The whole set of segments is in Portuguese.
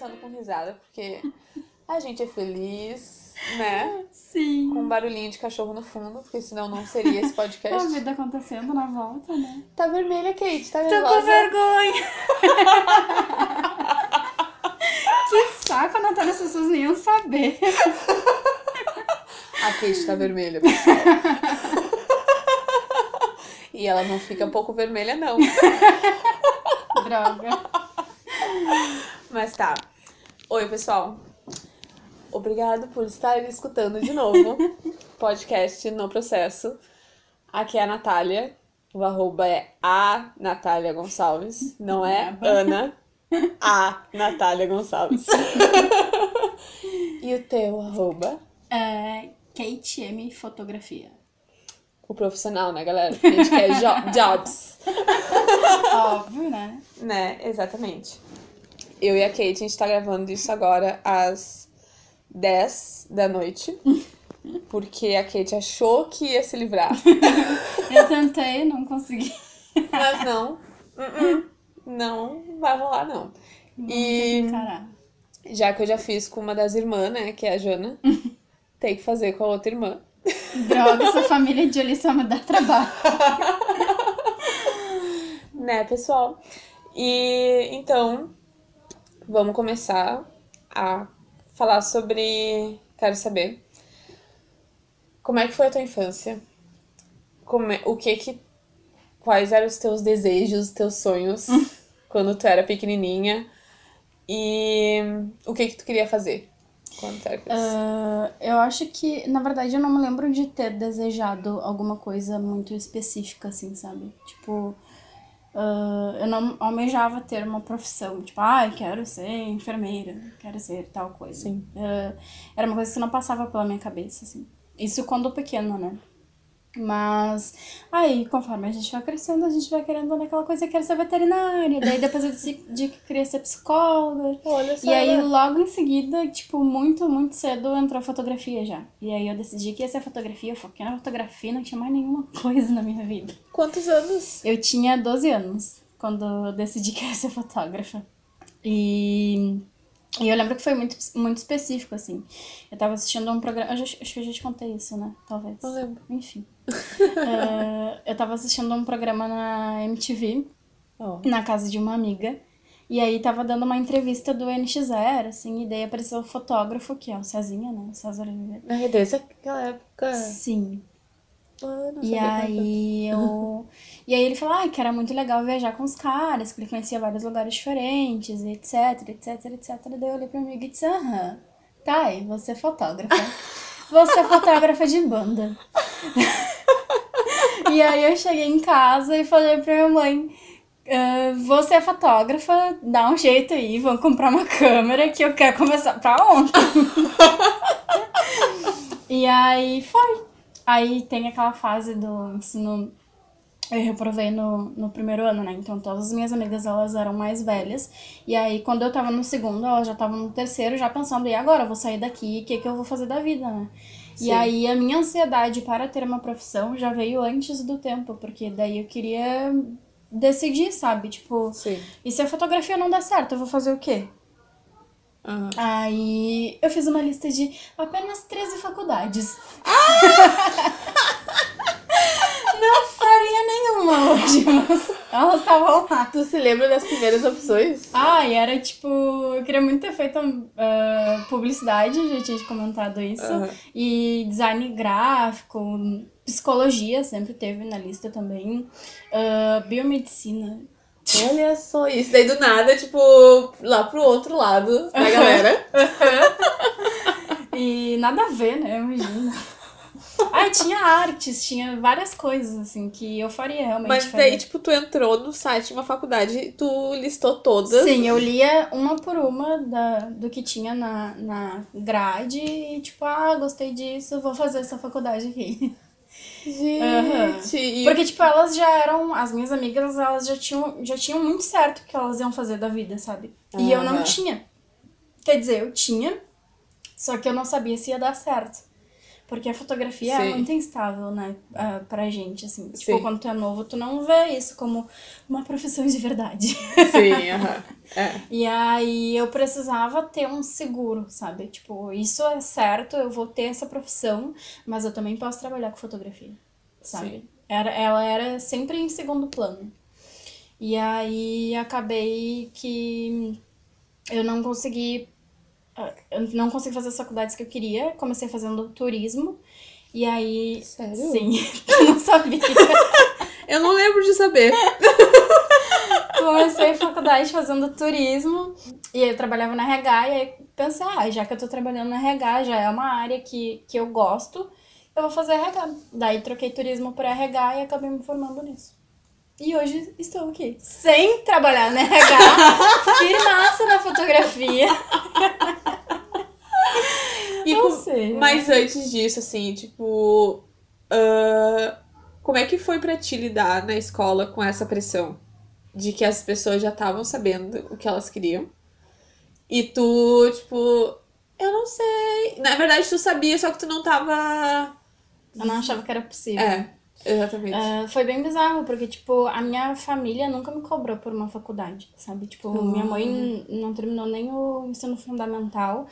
começando com risada, porque a gente é feliz, né? Sim. Com um barulhinho de cachorro no fundo, porque senão não seria esse A podcast. vida acontecendo na volta, né? Tá vermelha, Kate, tá Tô nervosa? com vergonha. que saco, a Natália, as pessoas nem iam saber. A Kate tá vermelha, pessoal. e ela não fica pouco vermelha, não. Droga. Mas tá. Oi, pessoal. Obrigado por estarem escutando de novo podcast no processo. Aqui é a Natália. O arroba é a Natália Gonçalves. Não é Ana. A Natália Gonçalves. e o teu arroba? É, Kate M Fotografia. O profissional, né, galera? A gente quer jo- jobs. Óbvio, né? Né, exatamente. Eu e a Kate, a gente tá gravando isso agora às 10 da noite. Porque a Kate achou que ia se livrar. Eu tentei, não consegui. Mas não. Uh-uh. Não vai rolar, não. Vamos E- encarar. Já que eu já fiz com uma das irmãs, né? Que é a Jana. tem que fazer com a outra irmã. Droga, essa família de ali só me dá trabalho. Né, pessoal? E então, vamos começar a falar sobre. Quero saber. Como é que foi a tua infância? Como é- o que que. Quais eram os teus desejos, teus sonhos quando tu era pequenininha? E o que que tu queria fazer quando era criança? Ah, eu acho que, na verdade, eu não me lembro de ter desejado alguma coisa muito específica, assim, sabe? Tipo, ah, eu não almejava ter uma profissão, tipo, ai, quero ser enfermeira, quero ser tal coisa. Ah, era uma coisa que não passava pela minha cabeça, assim. Isso quando pequena, né? Mas aí, conforme a gente vai crescendo, a gente vai querendo naquela coisa que quer ser veterinária. Daí depois eu decidi que queria ser psicóloga. Olha só. E aí, né? logo em seguida, tipo, muito, muito cedo entrou fotografia já. E aí eu decidi que ia ser fotografia, eu foquei na fotografia, não tinha mais nenhuma coisa na minha vida. Quantos anos? Eu tinha 12 anos quando eu decidi que ia ser fotógrafa. E, e eu lembro que foi muito, muito específico, assim. Eu tava assistindo um programa. eu já- acho que eu já te contei isso, né? Talvez. Não lembro. Enfim. Eh, eu tava assistindo um programa na MTV Ó. na casa de uma amiga. E aí tava dando uma entrevista do NX0, assim, e daí apareceu o fotógrafo, que é o Cezinha, né? O César Oliveira. Na desde aquela época. Sim. E aí eu. E aí ele falou ah, que era muito legal viajar com os caras, que ele conhecia vários lugares diferentes, e etc, etc, etc. Daí eu olhei pra amiga e disse, aham, tá aí, você é fotógrafa. Você é fotógrafa de banda. e aí eu cheguei em casa e falei pra minha mãe. "Ah, você é fotógrafa, dá um jeito aí, vamos comprar uma câmera que eu quero começar pra ontem. e aí foi. Aí tem aquela fase do ensino. Eu reprovei no, no primeiro ano, né? Então todas as minhas amigas elas eram mais velhas. E aí quando eu tava no segundo, elas já estavam no terceiro, já pensando, e agora? Eu vou sair daqui, o que, que eu vou fazer da vida, né? Sim. E aí a minha ansiedade para ter uma profissão já veio antes do tempo, porque daí eu queria decidir, sabe? Tipo, Sim. e se a fotografia não der certo, eu vou fazer o quê? Aham. Aí eu fiz uma lista de apenas 13 faculdades. Não faria nenhuma hoje, mas elas estavam lá. Tu se lembra das primeiras opções? Ah, e era tipo, eu queria muito ter feito ah, publicidade, já tinha comentado isso. Aham. E design gráfico, psicologia sempre teve na lista também. ah, biomedicina. Olha só isso. Daí do nada, tipo, lá pro outro lado da galera. E nada a ver, né? Imagina. Ah, tinha artes, tinha várias coisas, assim, que eu faria realmente. Mas faria. daí, tipo, tu entrou no site de uma faculdade e tu listou todas. Sim, eu lia uma por uma da, do que tinha na, na grade e, tipo, ah, gostei disso, vou fazer essa faculdade aqui. Gente. E Porque, tipo, elas já eram, as minhas amigas, elas já tinham, já tinham muito certo o que elas iam fazer da vida, sabe? E eu não tinha. Quer dizer, eu tinha, só que eu não sabia se ia dar certo. Porque a fotografia é Sim. muito instável, né, ah, pra gente, assim. Tipo, Sim. quando tu é novo, tu não vê isso como uma profissão de verdade. Sim, aham. É. E aí eu precisava ter um seguro, sabe? Tipo, isso é certo, eu vou ter essa profissão, mas eu também posso trabalhar com fotografia, sabe? Sim. Era, ela era sempre em segundo plano. E aí acabei que eu não consegui. Ah, Eu não consegui fazer as faculdades que eu queria. Comecei fazendo turismo. E aí. Sério? Sim, tu não sabia. Eu não lembro de saber. Comecei a faculdade fazendo turismo. E aí eu trabalhava na RH. E aí pensei, ah, já que eu tô trabalhando na RH, já é uma área que, que eu gosto, eu vou fazer RH. Daí troquei turismo por RH e acabei me formando nisso. E hoje estou aqui. Sem trabalhar na RH, firmaça na fotografia. E Não com- sei. Mas antes disso, assim, tipo. ah, como é que foi pra ti lidar na escola com essa pressão? De que as pessoas já estavam sabendo o que elas queriam. E tu, tipo, eu não sei. Na verdade, tu sabia, só que tu não tava. Eu não achava que era possível. É, exatamente. Ah, foi bem bizarro, porque, tipo, a minha família nunca me cobrou por uma faculdade, sabe? Tipo, Hum. minha mãe n- não terminou nem o ensino fundamental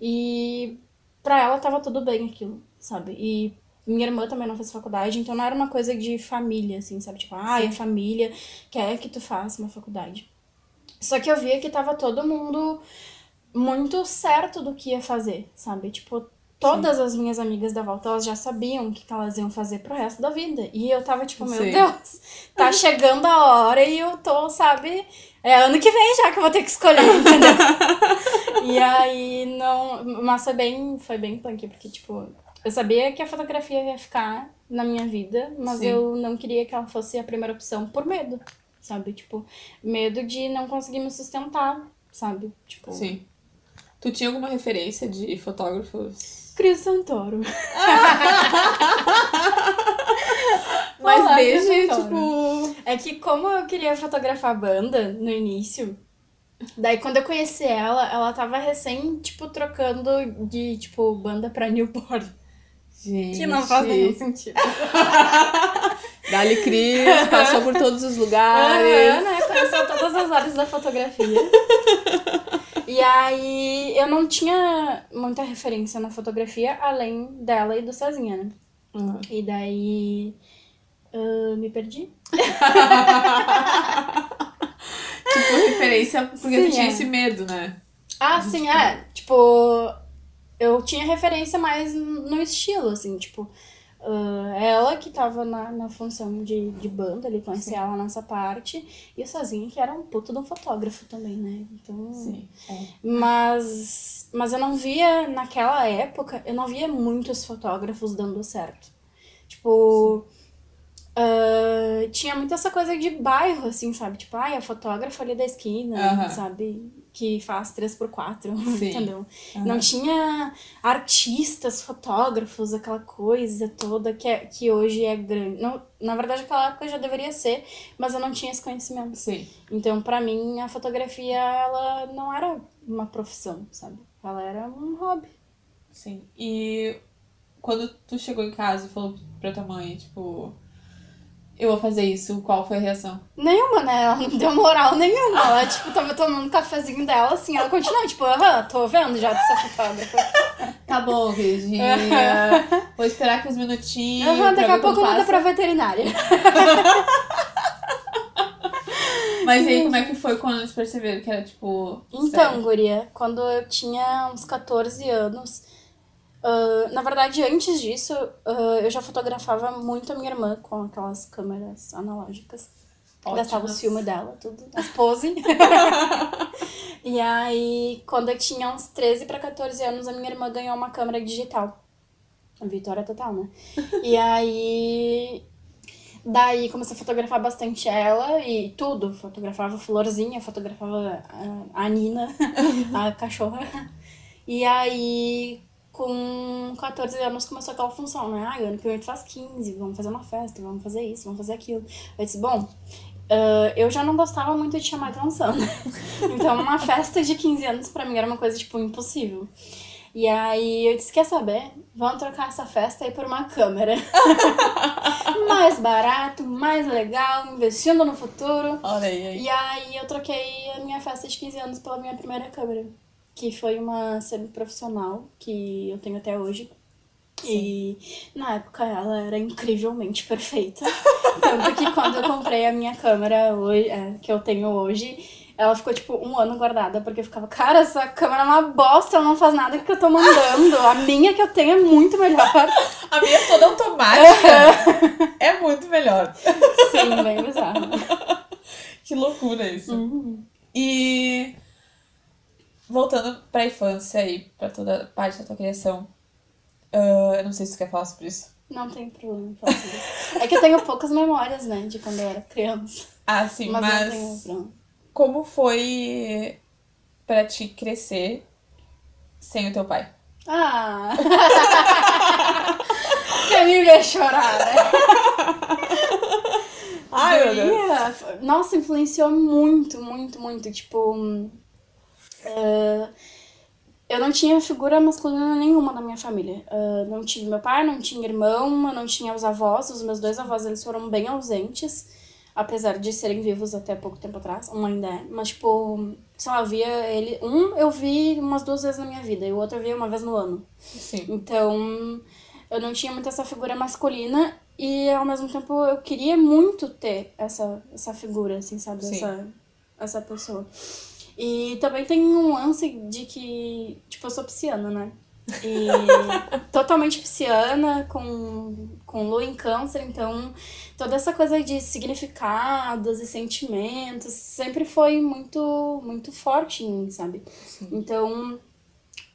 e pra ela tava tudo bem aquilo, sabe? E minha irmã também não fez faculdade, então não era uma coisa de família, assim, sabe? Tipo, ah, a família quer que tu faça uma faculdade. Só que eu via que tava todo mundo muito certo do que ia fazer, sabe? Tipo, todas as minhas amigas da volta, elas já sabiam o que que elas iam fazer pro resto da vida. E eu tava tipo, meu Sim. Deus, tá chegando a hora e eu tô, sabe? É ano que vem já que eu vou ter que escolher, entendeu? e aí, não... Mas foi bem, foi bem punk, porque, tipo... Eu sabia que a fotografia ia ficar na minha vida, mas Sim. eu não queria que ela fosse a primeira opção por medo, sabe? Tipo, medo de não conseguir me sustentar, sabe? Tipo, Sim. Tu tinha alguma referência de fotógrafos? Cris Santoro. Mas Olá, desde, tipo. É que como eu queria fotografar a banda no início, daí quando eu conheci ela, ela tava recém, tipo, trocando de, tipo, banda pra newborn. Gente. Que não faz nenhum sentido. Dali Cris, passou por todos os lugares. Aham, né? Conheceu todas as áreas da fotografia. E aí eu não tinha muita referência na fotografia, além dela e do Cezinha, né? Uhum. E daí. ah, me perdi? Tipo, referência, porque Sim, tu tinha é. esse medo, né? Ah, sim, é. Tipo, eu tinha referência mais no estilo, assim, tipo. Ah, ela que tava na, na função de, de banda, ele conhecia ela nessa parte, e o Sozinho que era um puto de um fotógrafo também, né? Então. É. Mas, mas eu não via, naquela época, eu não via muitos fotógrafos dando certo. Tipo, ah, tinha muito essa coisa de bairro, assim, sabe? Tipo, ai, a fotógrafa ali da esquina, Aham. sabe? Que faz 3x4, Sim. entendeu? Aham. Não tinha artistas, fotógrafos, aquela coisa toda que, é, que hoje é grande. Não, na verdade, aquela época já deveria ser, mas eu não tinha esse conhecimento. Sim. Então, pra mim, a fotografia, ela não era uma profissão, sabe? Ela era um hobby. Sim. E quando tu chegou em casa e falou pra tua mãe, tipo, eu vou fazer isso, qual foi a reação? Nenhuma, né? Ela não deu moral nenhuma. Ela, tipo, tava tomando um cafezinho dela, assim, ela continuou, tipo, aham, tô vendo já você é fotógrafa. Tá bom, Virgínia. vou esperar aqui uns minutinhos. Aham, daqui a pouco manda pra veterinária. Mas aí, como é que foi quando eles perceberam que era, tipo. Então, sério? guria, quando eu tinha uns 14 anos, ah, na verdade, antes disso, ah, eu já fotografava muito a minha irmã com aquelas câmeras analógicas. Gastava os Ótimas. filmes dela, tudo, as pose. e aí, quando eu tinha uns 13 para 14 anos, a minha irmã ganhou uma câmera digital. Vitória total, né? e aí. Daí comecei a fotografar bastante ela e tudo. Fotografava florzinha, fotografava a, a Nina, a cachorra. E aí, com 14 anos, começou aquela função, né? Ah, ano que vem tu faz 15, vamos fazer uma festa, vamos fazer isso, vamos fazer aquilo. Eu disse, bom, ah, eu já não gostava muito de chamar atenção, né? Então, uma festa de 15 anos pra mim era uma coisa, tipo, impossível. E aí eu disse, quer saber? Vamos trocar essa festa aí por uma câmera. mais barato, mais legal, investindo no futuro. Olha aí, aí. E aí eu troquei a minha festa de 15 anos pela minha primeira câmera. Que foi uma semi-profissional que eu tenho até hoje. E na época ela era incrivelmente perfeita. Tanto que quando eu comprei a minha câmera hoje, é, que eu tenho hoje, ela ficou tipo um ano guardada, porque eu ficava, cara, essa câmera é uma bosta, ela não faz nada que eu tô mandando. A minha que eu tenho é muito melhor. A minha é toda automática. é muito melhor. Sim, bem bizarro. Que loucura isso. Uhum. E voltando pra infância e pra toda parte da tua criação. ah, eu não sei se tu quer falar sobre isso. Não tem problema falar sobre isso. É que eu tenho poucas memórias, né, de quando eu era criança. Ah, sim, Mas, mas, não tenho problema. como foi pra ti crescer sem o teu pai? Ah! Quer me ver chorar, né? Ai, meu Deus. Nossa, influenciou muito, muito, muito. Tipo. Eh, eu não tinha figura masculina nenhuma na minha família. Eh, não tive meu pai, não tinha irmão, eu não tinha os avós. Os meus dois avós, eles foram bem ausentes. Apesar de serem vivos até pouco tempo atrás. Um ainda é. Mas, tipo, sei lá, eu via ele... Um eu vi umas duas vezes na minha vida. E o outro eu via uma vez no ano. Sim. Então, eu não tinha muito essa figura masculina e ao mesmo tempo eu queria muito ter essa, essa figura, assim, sabe? Sim. Essa, essa pessoa. E também tem um lance de que, tipo, eu sou pisciana, né? E totalmente pisciana, com, com lua em câncer, então toda essa coisa de significados e sentimentos sempre foi muito, muito forte em mim, sabe? Então,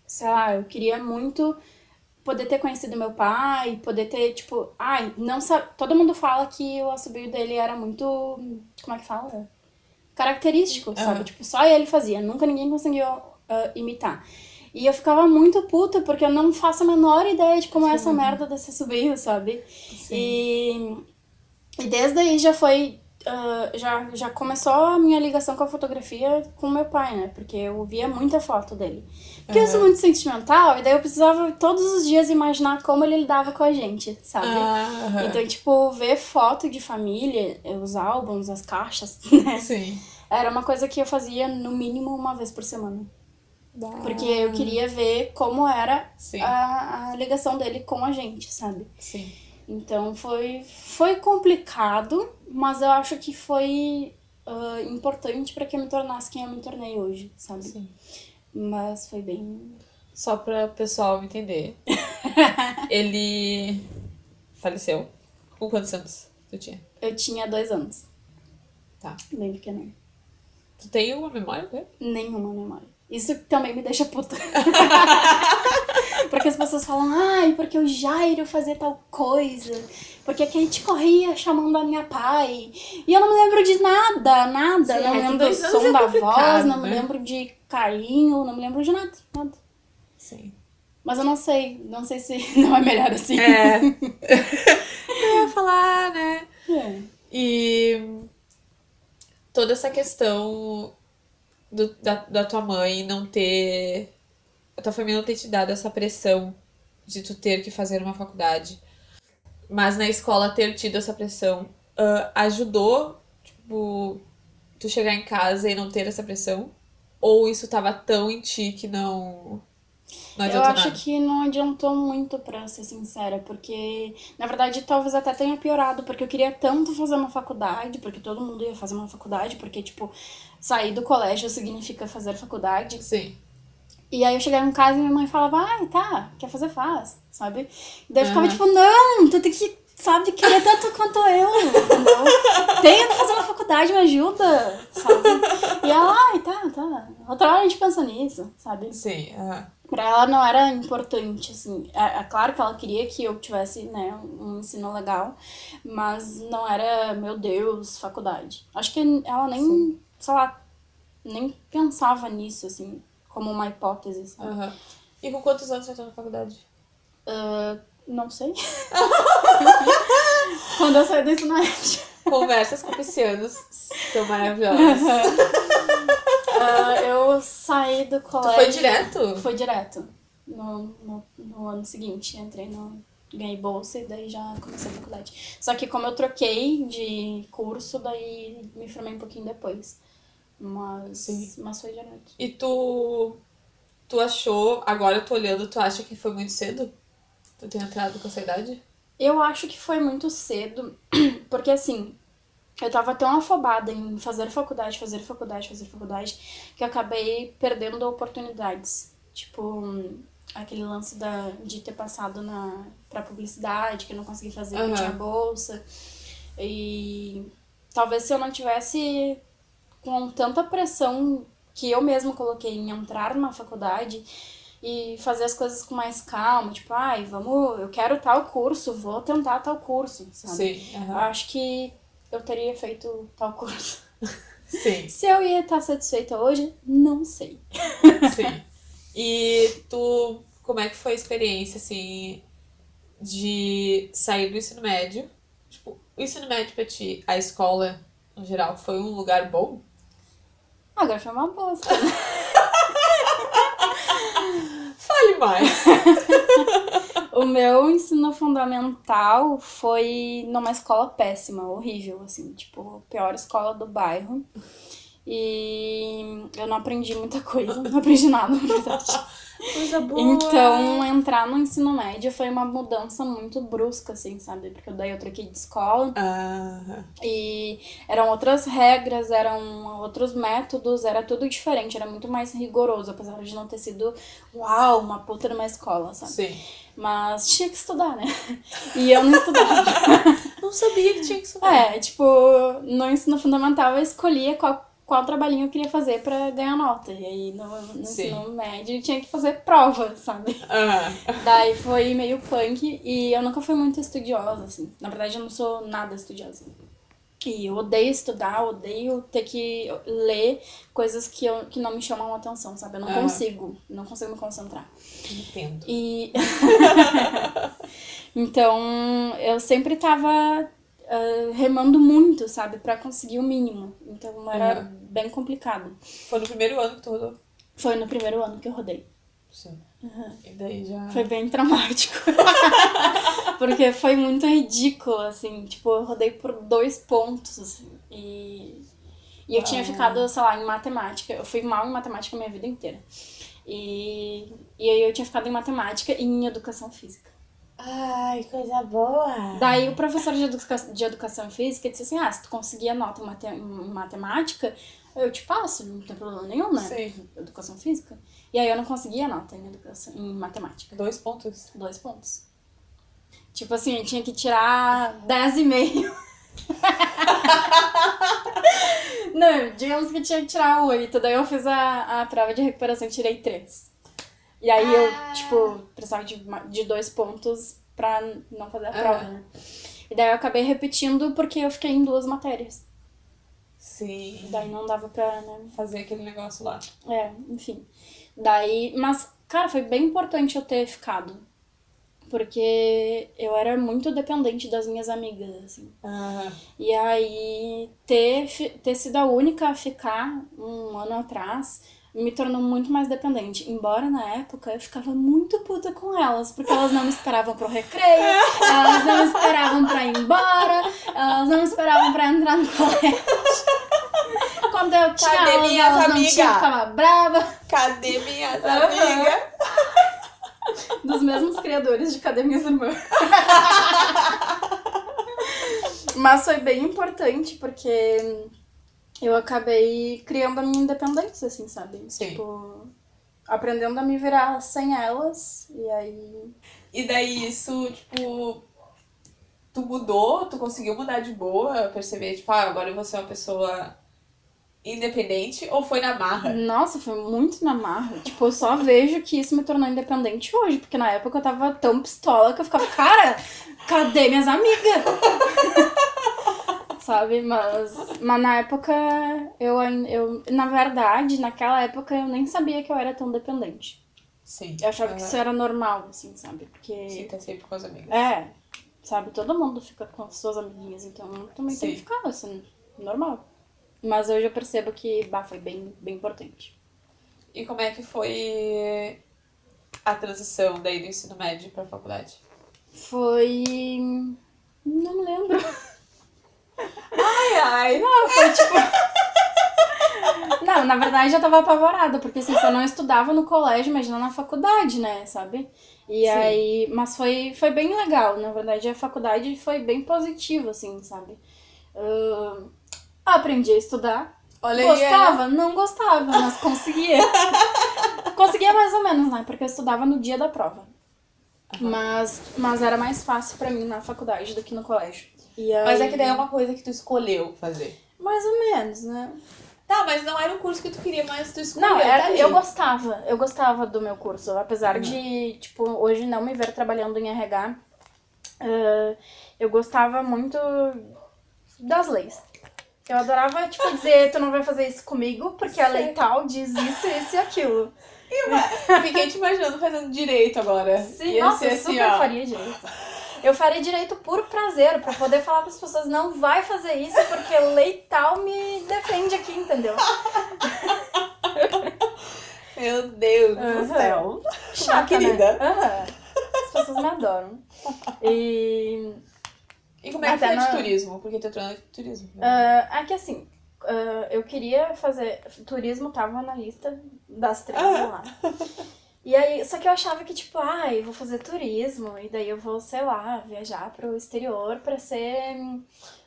sei lá, eu queria muito poder ter conhecido meu pai, poder ter, tipo, ai, não sabe. Todo mundo fala que o assobio dele era muito. Como é que fala? Característico, sabe? Aham. Tipo, só ele fazia, nunca ninguém conseguiu ah, imitar. E eu ficava muito puta, porque eu não faço a menor ideia de como é essa merda desse assobio, sabe? E, e desde aí já foi. Ah, já, já começou a minha ligação com a fotografia com meu pai, né? Porque eu via muita foto dele. Porque eu sou muito sentimental, e daí eu precisava todos os dias imaginar como ele lidava com a gente, sabe? Aham. Então, tipo, ver foto de família, os álbuns, as caixas, né? Sim. Era uma coisa que eu fazia no mínimo uma vez por semana. Porque eu queria ver como era a, a ligação dele com a gente, sabe? Sim. Então foi, foi complicado, mas eu acho que foi ah, importante pra que eu me tornasse quem eu me tornei hoje, sabe? Sim. Mas foi bem. Só pra o pessoal entender. ele faleceu. Com quantos anos tu tinha? Eu tinha dois anos. Tá. Bem pequena. Tu tem uma memória dele? Nenhuma memória. Isso também me deixa puta. porque as pessoas falam, ai, porque o Jairo fazia tal coisa. Porque a Kate corria chamando a minha pai. E eu não me lembro de nada, nada. Sim, não é me que lembro do som é da voz, não me né? lembro de carinho, não me lembro de nada, nada. Sim. Mas eu não sei, não sei se não é melhor assim. É. eu ia falar, né? É. E toda essa questão do, da, da tua mãe não ter. A tua família não ter te dado essa pressão de tu ter que fazer uma faculdade. Mas na escola ter tido essa pressão ah, ajudou, tipo, tu chegar em casa e não ter essa pressão? Ou isso tava tão em ti que não. Não Eu acho nada? que não adiantou muito, pra ser sincera, porque na verdade talvez até tenha piorado, porque eu queria tanto fazer uma faculdade, porque todo mundo ia fazer uma faculdade, porque, tipo, sair do colégio significa fazer faculdade. Sim. E aí eu chegava em casa e minha mãe falava, ai, tá, quer fazer, faz, sabe? E daí eu ficava Aham. tipo, não, tu tem que, sabe, querer tanto quanto eu, entendeu? Que fazer uma faculdade, me ajuda, sabe? E ela, ai, tá, tá, outra hora a gente pensa nisso, sabe? Sim. aham. Pra ela não era importante, assim. É, é claro que ela queria que eu tivesse, né, um ensino legal, mas não era, meu Deus, faculdade. Acho que ela nem, Sim. sei lá, nem pensava nisso, assim, como uma hipótese, sabe? aham. E com quantos anos você entrou na faculdade? Ah, não sei. Quando eu saí do ensino médio. Conversas com piscianos são maravilhosas. Ah, eu saí do Tu colégio. foi direto? Foi direto. no, no, no ano seguinte. Entrei no. Ganhei bolsa e daí já comecei a faculdade. Só que como eu troquei de curso, daí me formei um pouquinho depois. Mas, Sim. mas foi direto. E tu. Tu achou. Agora eu tô olhando, tu acha que foi muito cedo? Tu tem entrado com essa idade? Eu acho que foi muito cedo, porque assim, eu tava tão afobada em fazer faculdade, fazer faculdade, fazer faculdade, que acabei perdendo oportunidades. Tipo, aquele lance da, de ter passado na, pra publicidade, que eu não consegui fazer porque Aham. tinha bolsa. E talvez se eu não tivesse com tanta pressão que eu mesma coloquei em entrar numa faculdade e fazer as coisas com mais calma, tipo, ai, vamos, eu quero tal curso, vou tentar tal curso, sabe? Sim. Eu aham. acho que eu teria feito tal curso. Sim, Se eu ia estar satisfeita hoje, não sei. sim. E tu. Como é que foi a experiência, assim, de sair do ensino médio? Tipo, o ensino médio pra ti, a escola, no geral, foi um lugar bom? Agora foi uma bosta. Fale mais. o meu ensino fundamental foi numa escola péssima, horrível, assim, tipo, pior escola do bairro. E eu não aprendi muita coisa, não aprendi nada, na verdade. Coisa boa. Então, entrar no ensino médio foi uma mudança muito brusca, assim, sabe? Porque daí eu troquei de escola Ah, e eram outras regras, eram outros métodos, era tudo diferente, era muito mais rigoroso, apesar de não ter sido, uau, uma puta numa escola, sabe? sim. Mas tinha que estudar, né? E eu não estudava. Não sabia que tinha que estudar. É, tipo, no ensino fundamental eu escolhia qual, qual trabalhinho eu queria fazer pra ganhar nota. E aí no, no ensino médio tinha que fazer prova, sabe? Ah, Daí foi meio punk e eu nunca fui muito estudiosa, assim. Na verdade, eu não sou nada estudiosa. E eu odeio estudar, odeio ter que ler coisas que, eu, que não me chamam a atenção, sabe? Eu não Aham. consigo, não consigo me concentrar. entendo. E. então, eu sempre tava ah, remando muito, sabe? Pra conseguir o mínimo. Então, era Aham. bem complicado. Foi no primeiro ano que tu rodou? Foi no primeiro ano que eu rodei. Sim. E daí já. Foi bem traumático. Porque foi muito ridículo, assim. Tipo, eu rodei por dois pontos, assim. E, e eu tinha Ah. ficado, sei lá, em matemática. Eu fui mal em matemática a minha vida inteira. E, e aí eu tinha ficado em matemática e em educação física. Ai, coisa boa. Daí o professor de, educa de educação física disse assim: ah, se tu conseguir a nota em, em matemática, eu te passo, não tem problema nenhum, né? Sim. Educação física. E aí eu não consegui a nota em, educação, em matemática. Dois pontos. Dois pontos. Tipo assim, eu tinha que tirar 10,5. Não, digamos que eu tinha que tirar 8. Daí eu fiz a, a prova de recuperação e tirei 3. E aí Ah. eu, tipo, precisava de, de dois pontos pra não fazer a prova, Ah. né? E daí eu acabei repetindo porque eu fiquei em duas matérias. Sim. Daí não dava pra, né? Fazer aquele negócio lá. É, enfim. Daí, mas, cara, foi bem importante eu ter ficado. Porque eu era muito dependente das minhas amigas, assim. Ah, E aí, ter, ter sido a única a ficar um ano atrás me tornou muito mais dependente. Embora na época eu ficava muito puta com elas, porque elas não me esperavam pro recreio, elas não me esperavam pra ir embora, elas não me esperavam pra entrar no colégio. Quando eu tinha Cadê aulas, minhas elas não amigas? tinham, ficava brava. cadê minhas Aham. amigas? Dos mesmos criadores de Cadê Minhas Irmãs? Mas foi bem importante porque eu acabei criando a minha independência, assim, sabe? Sim. Tipo, aprendendo a me virar sem elas. E aí. E daí isso, tipo. Tu mudou, tu conseguiu mudar de boa, perceber, tipo, ah, agora eu vou ser uma pessoa independente ou foi na marra? Nossa, foi muito na marra. Tipo, eu só vejo que isso me tornou independente hoje. Porque na época eu tava tão pistola que eu ficava, cara, cadê minhas amigas? Sabe? Mas, mas na época, eu, eu. Na verdade, naquela época eu nem sabia que eu era tão dependente. Sim. Eu achava que isso era normal, assim, sabe? Porque. Sim, tá sempre com as amigas. É, sabe? Todo mundo fica com as suas amiguinhas, então eu também tem Sim. que ficar, assim, normal. Mas hoje eu percebo que, bah, foi bem, bem importante. E como é que foi a transição daí do ensino médio pra faculdade? Foi. Não lembro. Ai, ai. Não, foi tipo. Não, na verdade eu tava apavorada, porque assim, se eu não estudava no colégio, imagina na faculdade, né, sabe? E Sim. aí. Mas foi, foi bem legal, na verdade a faculdade foi bem positiva, assim, sabe? Ahn, aprendi a estudar. Olha aí. Gostava? Não gostava, mas conseguia. conseguia mais ou menos, né? Porque eu estudava no dia da prova. Mas, mas era mais fácil pra mim na faculdade do que no colégio. Aí, Mas é que daí é uma coisa que tu escolheu fazer. Mais ou menos, né? Tá, mas não era o curso que tu queria, mas tu escolheu. Não, tá era, ali. eu gostava. Eu gostava do meu curso. Apesar de, tipo, hoje não me ver trabalhando em RH, eh, eu gostava muito das leis. Eu adorava, tipo, dizer, tu não vai fazer isso comigo, porque a lei tal diz isso, isso e aquilo. Fiquei te imaginando fazendo direito agora. Sim, Ia nossa, eu assim, super ó. faria direito. Eu faria direito por prazer, pra poder falar pras pessoas, não vai fazer isso, porque lei tal me defende aqui, entendeu? Meu Deus Uhum. do céu. Chata, querida. Né? Aham. As pessoas me adoram. E E como é que Até foi de turismo? Porque tu entrou no turismo. ah, é que assim, ah, eu queria fazer. Turismo tava na lista das três Ah. lá. E aí, só que eu achava que, tipo, ah, eu vou fazer turismo, e daí eu vou, sei lá, viajar pro exterior pra ser.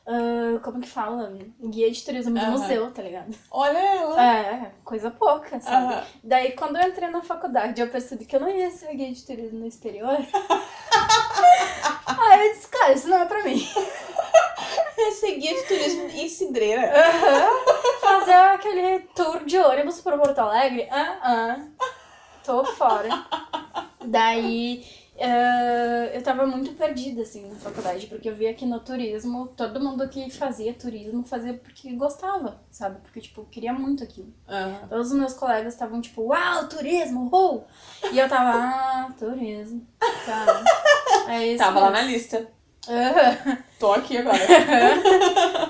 ah, como que fala? Guia de turismo de Aham. museu, tá ligado? Olha ela. É, coisa pouca, sabe? Aham. Daí, quando eu entrei na faculdade, eu percebi que eu não ia ser guia de turismo no exterior. Aí eu disse, cara, isso não é pra mim. Esse guia de turismo em Cidreira. Aham. Fazer aquele tour de ônibus pra Porto Alegre? Ah, ah. Tô fora. Daí eh, eu tava muito perdida, assim, na faculdade, porque eu via que no turismo, todo mundo que fazia turismo fazia porque gostava, sabe? Porque, tipo, queria muito aquilo. Aham. Todos os meus colegas estavam tipo, uau, turismo, uhul! E eu tava, ah, turismo. Tá. É isso. Tava lá na lista. Aham. Tô aqui agora.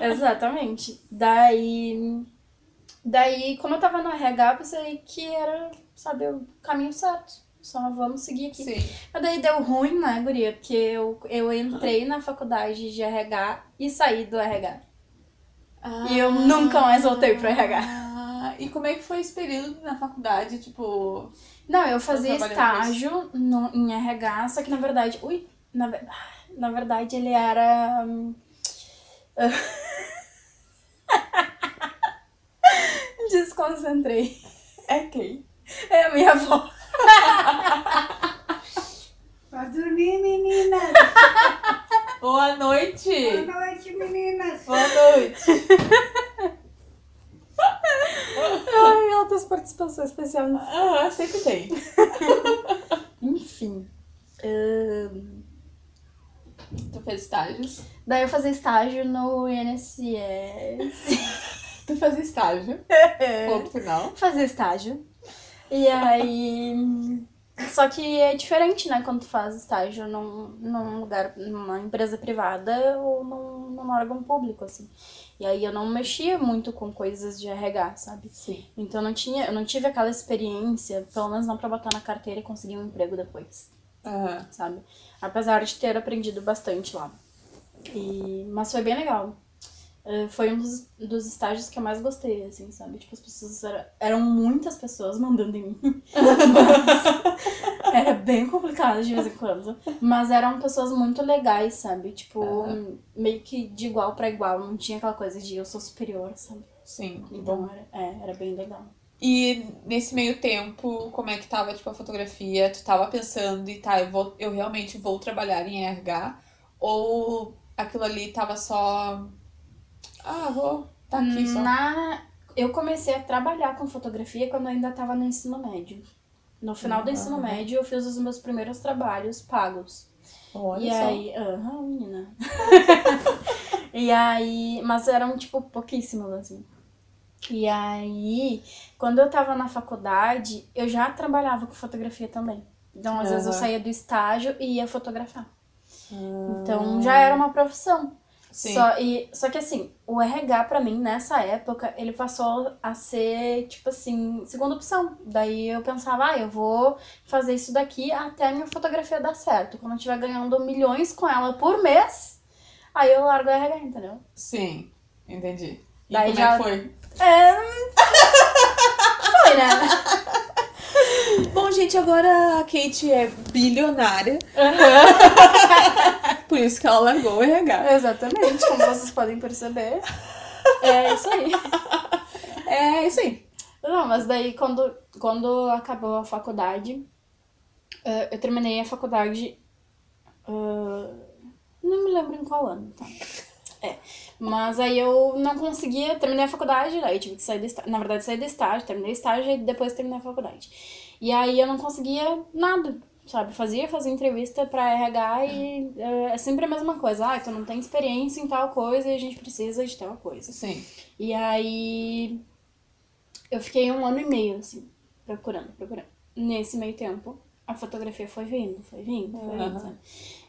Exatamente. Daí. Daí, como eu tava no RH, eu pensei que era, sabe, o caminho certo. Só vamos seguir aqui. Sim. Mas daí deu ruim, né, guria? Porque eu, eu entrei na faculdade de RH e saí do RH. E eu nunca mais voltei pro RH. Ah, e como é que foi esse período na faculdade? Tipo. Não, eu fazia estágio no, em RH, só que na verdade. Ui, na, na verdade ele era. hum, Desconcentrei. É quem? É a minha avó. Vai dormir, meninas. Boa noite! Boa noite, meninas. Boa noite! Ai, altas participações especiais. Ah, sempre tem. Enfim. Tu fez estágios. daí eu fazia estágio no INSS. Tu fazia estágio. Ponto final. fazia estágio. E aí. Só que é diferente, né, quando tu faz estágio num, num lugar, numa empresa privada ou num, num órgão público, assim. E aí eu não mexia muito com coisas de RH, sabe? Sim. Então eu não tinha, eu não tive aquela experiência, pelo menos não pra botar na carteira e conseguir um emprego depois, Aham. sabe? Apesar de ter aprendido bastante lá. E, mas foi bem legal. Eh, Foi um dos, dos estágios que eu mais gostei, assim, sabe? Tipo, as pessoas eram, eram muitas pessoas mandando em mim. Mas era bem complicado de vez em quando. Mas eram pessoas muito legais, sabe? Tipo, meio que de igual pra igual. Não tinha aquela coisa de eu sou superior, sabe? Sim. Então era, é, era bem legal. E nesse meio tempo, como é que tava, tipo, a fotografia? Tu tava pensando e tá, eu, vou, eu realmente vou trabalhar em RH? Ou aquilo ali tava só. Ah, vou. Tá aqui só. Na... Eu comecei a trabalhar com fotografia quando eu ainda estava no ensino médio. No final do ensino médio, eu fiz os meus primeiros trabalhos pagos. Olha e só. aí, aham, menina. e aí, mas eram tipo pouquíssimos assim. E aí, quando eu tava na faculdade, eu já trabalhava com fotografia também. Então, às vezes eu Aham. saía do estágio e ia fotografar. Ah, Então, já era uma profissão. Sim. Só, e, só que assim, o RH pra mim, nessa época, ele passou a ser, tipo assim, segunda opção. Daí eu pensava, ah, eu vou fazer isso daqui até a minha fotografia dar certo. Quando eu estiver ganhando milhões com ela por mês, aí eu largo o RH, entendeu? Sim, entendi. E Daí como já- é que foi? É. Foi, né? Bom, gente, agora a Kate é bilionária, por isso que ela largou o RH. Exatamente, como vocês podem perceber. É isso aí. É isso aí. Não, mas daí quando, quando acabou a faculdade, eh, eu terminei a faculdade. ah, não me lembro em qual ano, tá? É. Mas aí eu não conseguia, terminei a faculdade, aí tive que sair do estágio. Na verdade, saí do estágio, terminei o estágio e depois terminei a faculdade. E aí eu não conseguia nada, sabe? Fazia, fazia entrevista pra RH e eh, é sempre a mesma coisa. Ah, tu não tem experiência em tal coisa e a gente precisa de tal coisa. Sim. E aí eu fiquei um ano e meio, assim, procurando, procurando. Nesse meio tempo, a fotografia foi vindo, foi vindo, foi vindo, sabe?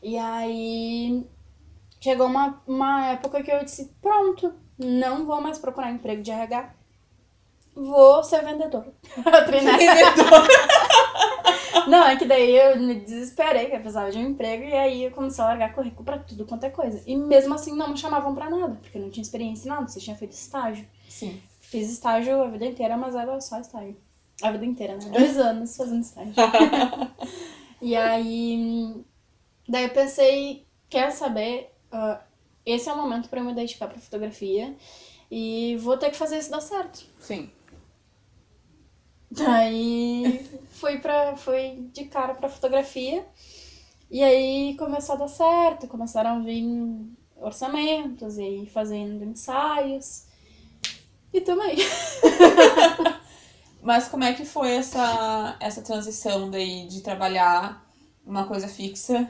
E aí chegou uma, uma época que eu disse, pronto, não vou mais procurar emprego de RH. Vou ser vendedor. Treinar. Não, é que daí eu me desesperei, que eu precisava de um emprego, e aí eu comecei a largar currículo pra tudo quanto é coisa. E mesmo assim não me chamavam pra nada, porque eu não tinha experiência em nada, você tinha feito estágio. Sim. Fiz estágio a vida inteira, mas era só estágio. A vida inteira, né? Dois anos fazendo estágio. e aí. Daí eu pensei, quer saber? ah, esse é o momento pra eu me dedicar pra fotografia. E vou ter que fazer isso dar certo. Sim. Daí fui pra. fui de cara pra fotografia. E aí começou a dar certo, começaram a vir orçamentos e aí fazendo ensaios. E também. Mas como é que foi essa, essa transição daí de trabalhar uma coisa fixa?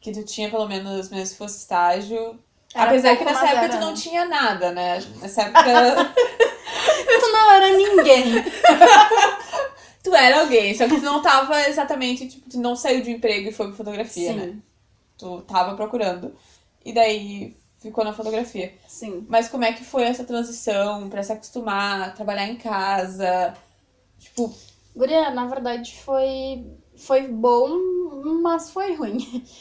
Que tu tinha pelo menos, mesmo se fosse estágio. Era Apesar que nessa época era, tu não né? tinha nada, né? Nessa época Tu não era ninguém. tu era alguém, só que tu não tava exatamente, tipo, tu não saiu de um emprego e foi pra fotografia, né? Sim, Tu tava procurando. E daí ficou na fotografia. sim. Mas como é que foi essa transição pra se acostumar, trabalhar em casa? Tipo, Guria, na verdade foi, foi bom, mas foi ruim.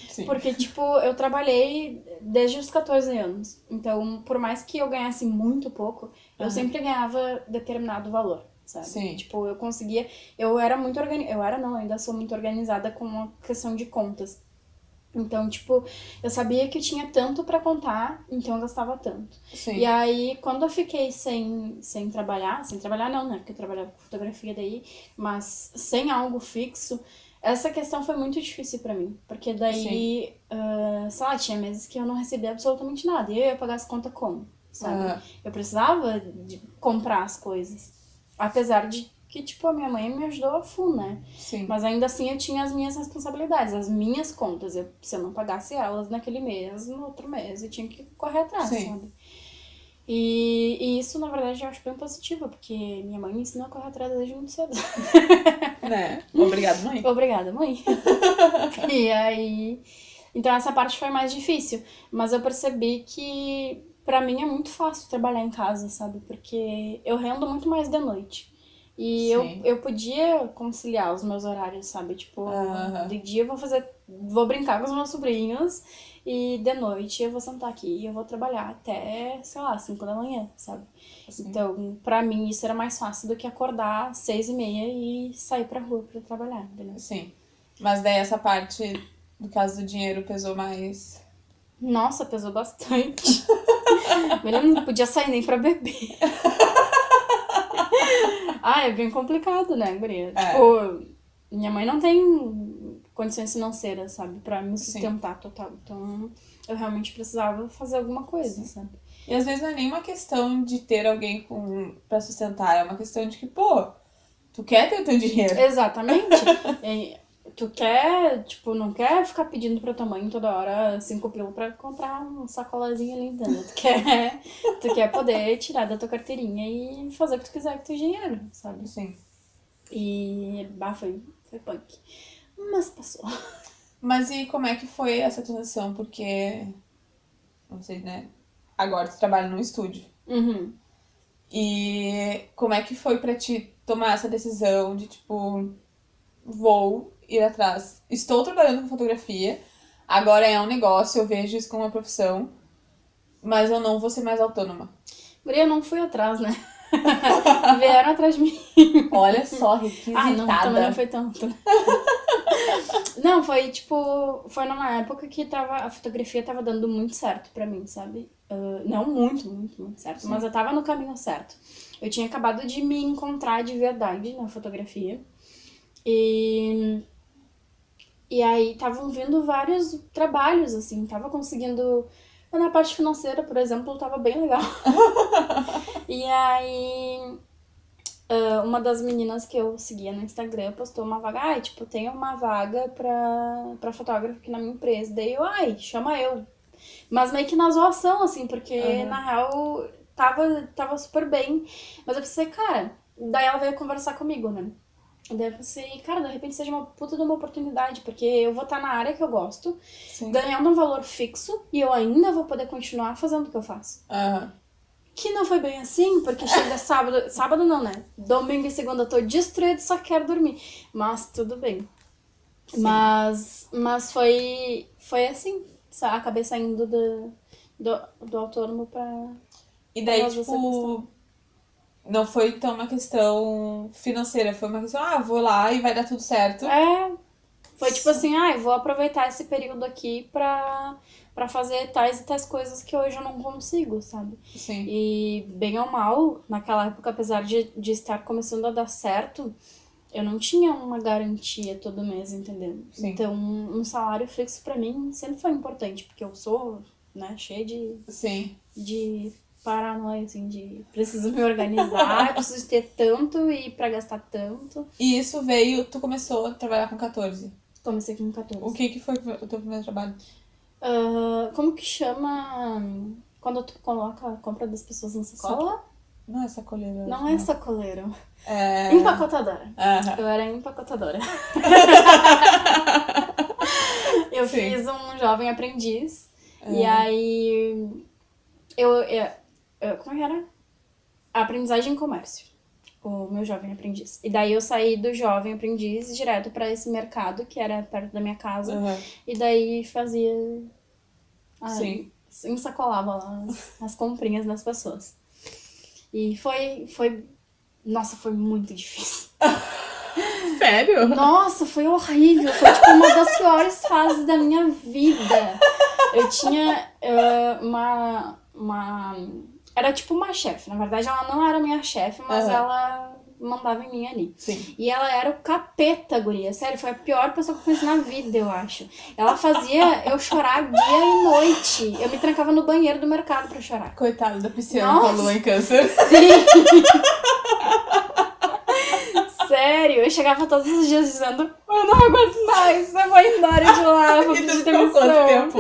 sim. Porque, tipo, eu trabalhei desde os 14 anos. Então, por mais que eu ganhasse muito pouco, eu Aham. sempre ganhava determinado valor, sabe? Sim. Tipo, eu conseguia. Eu era muito organizada. Eu era, não, ainda sou muito organizada com a questão de contas. Então, tipo, eu sabia que eu tinha tanto pra contar, então eu gastava tanto. Sim. E aí, quando eu fiquei sem, sem trabalhar, sem trabalhar não, né? Porque eu trabalhava com fotografia daí, mas sem algo fixo, essa questão foi muito difícil pra mim. Porque daí, ah, sei lá, tinha meses que eu não recebia absolutamente nada. E eu ia pagar as contas como, sabe? Ah, Eu precisava de comprar as coisas. Apesar de que, tipo, a minha mãe me ajudou a full, né? sim. Mas ainda assim eu tinha as minhas responsabilidades, as minhas contas. Eu, se eu não pagasse elas naquele mês, no outro mês eu tinha que correr atrás, Sim. sabe? E, e isso, na verdade, eu acho bem positivo, porque minha mãe me ensinou a correr atrás desde muito cedo. Né? Obrigado, mãe. Obrigada, mãe. e aí. Então essa parte foi mais difícil. Mas eu percebi que pra mim é muito fácil trabalhar em casa, sabe? Porque eu rendo muito mais de noite. E eu, Sim. eu podia conciliar os meus horários, sabe? Tipo, de dia eu vou fazer. Vou brincar com os meus sobrinhos. E de noite eu vou sentar aqui e eu vou trabalhar até, sei lá, 5 da manhã, sabe? Sim. Então, pra mim, isso era mais fácil do que acordar às seis e meia e sair pra rua pra trabalhar, entendeu? Sim. Mas daí essa parte, no caso do dinheiro, pesou mais. Nossa, pesou bastante. Melhor não podia sair nem pra beber. ah, é bem complicado, né, guria? É. Tipo, minha mãe não tem condições financeiras, sabe? Pra me sustentar total. Então, eu realmente precisava fazer alguma coisa, sabe? E às vezes não é nem uma questão de ter alguém com pra sustentar, é uma questão de que, pô, tu quer ter o teu dinheiro. Exatamente. E tu quer, tipo, não quer ficar pedindo pra tua mãe toda hora cinco pila pra comprar um sacolazinho ali, entendeu? Tu quer, tu quer poder tirar da tua carteirinha e fazer o que tu quiser com teu dinheiro, sabe? Sim. E, bah, foi, foi punk. Mas passou. Mas e como é que foi essa transição? Porque não sei, né? Agora tu trabalha num estúdio. Uhum. E como é que foi pra ti tomar essa decisão de, tipo, vou ir atrás. Estou trabalhando com fotografia, agora é um negócio, eu vejo isso como uma profissão, mas eu não vou ser mais autônoma. Guria, eu não fui atrás, né? Vieram atrás de mim. Olha só, requisitada. Ah, não, também não foi tanto. não, foi tipo. Foi numa época que tava, a fotografia tava dando muito certo pra mim, sabe? Uh, não muito, muito, muito certo, Sim. mas eu tava no caminho certo. Eu tinha acabado de me encontrar de verdade na fotografia. E. E aí estavam vindo vários trabalhos, assim, tava conseguindo. Na parte financeira, por exemplo, tava bem legal. e aí. ah, uma das meninas que eu seguia no Instagram postou uma vaga. Ai, tipo, tem uma vaga pra, pra fotógrafo aqui na minha empresa. Daí eu, ai, chama eu. Mas meio que na zoação, assim, porque Aham. na real tava, tava super bem. Mas eu pensei, cara. Daí ela veio conversar comigo, né? Daí eu pensei, cara, de repente seja uma puta de uma oportunidade, porque eu vou estar na área que eu gosto, Sim. ganhando um valor fixo e eu ainda vou poder continuar fazendo o que eu faço. Aham. Que não foi bem assim, porque chega sábado. Sábado não, né? Domingo e segunda eu tô destruída só quero dormir. Mas tudo bem. Sim. Mas, mas foi, foi assim. Acabei saindo do, do, do autônomo pra. E daí, tipo, não foi então uma questão financeira, foi uma questão, ah, vou lá e vai dar tudo certo. É. Foi tipo assim, ah, eu vou aproveitar esse período aqui pra, pra fazer tais e tais coisas que hoje eu não consigo, sabe? Sim. E bem ou mal, naquela época, apesar de, de estar começando a dar certo, eu não tinha uma garantia todo mês, entendeu? Sim. Então, um salário fixo pra mim sempre foi importante, porque eu sou, né, cheia de, Sim. de paranoia, assim, de preciso me organizar, preciso ter tanto e pra gastar tanto. E isso veio, tu começou a trabalhar com 14. Comecei com 14. O que que foi o teu primeiro trabalho? Ah, como que chama quando tu coloca a compra das pessoas na sacola? Não é sacoleira. Não é sacoleiro. É... Empacotadora. Eu era empacotadora. eu Sim. fiz um jovem aprendiz. E aí. Eu, eu- Como é que era? Aprendizagem em comércio. O meu jovem aprendiz. E daí eu saí do jovem aprendiz direto pra esse mercado, que era perto da minha casa. Aham. E daí fazia. Ai, Sim. Ensacolava lá as, as comprinhas das pessoas. E foi. foi nossa, foi muito difícil. Sério? Nossa, foi horrível. Foi tipo uma das piores fases da minha vida. Eu tinha eh, uma, uma. Era tipo uma chefe. Na verdade, ela não era minha chefe, mas Aham. ela mandava em mim ali. Sim. E ela era o capeta, guria. Sério, foi a pior pessoa que eu conheci na vida, eu acho. Ela fazia eu chorar dia e noite. Eu me trancava no banheiro do mercado pra chorar. Coitado da pisciana com a lua em câncer. Sim! Sério, eu chegava todos os dias dizendo: Eu não aguento mais, eu vou embora de lá, eu vou pedir demissão. quanto tempo?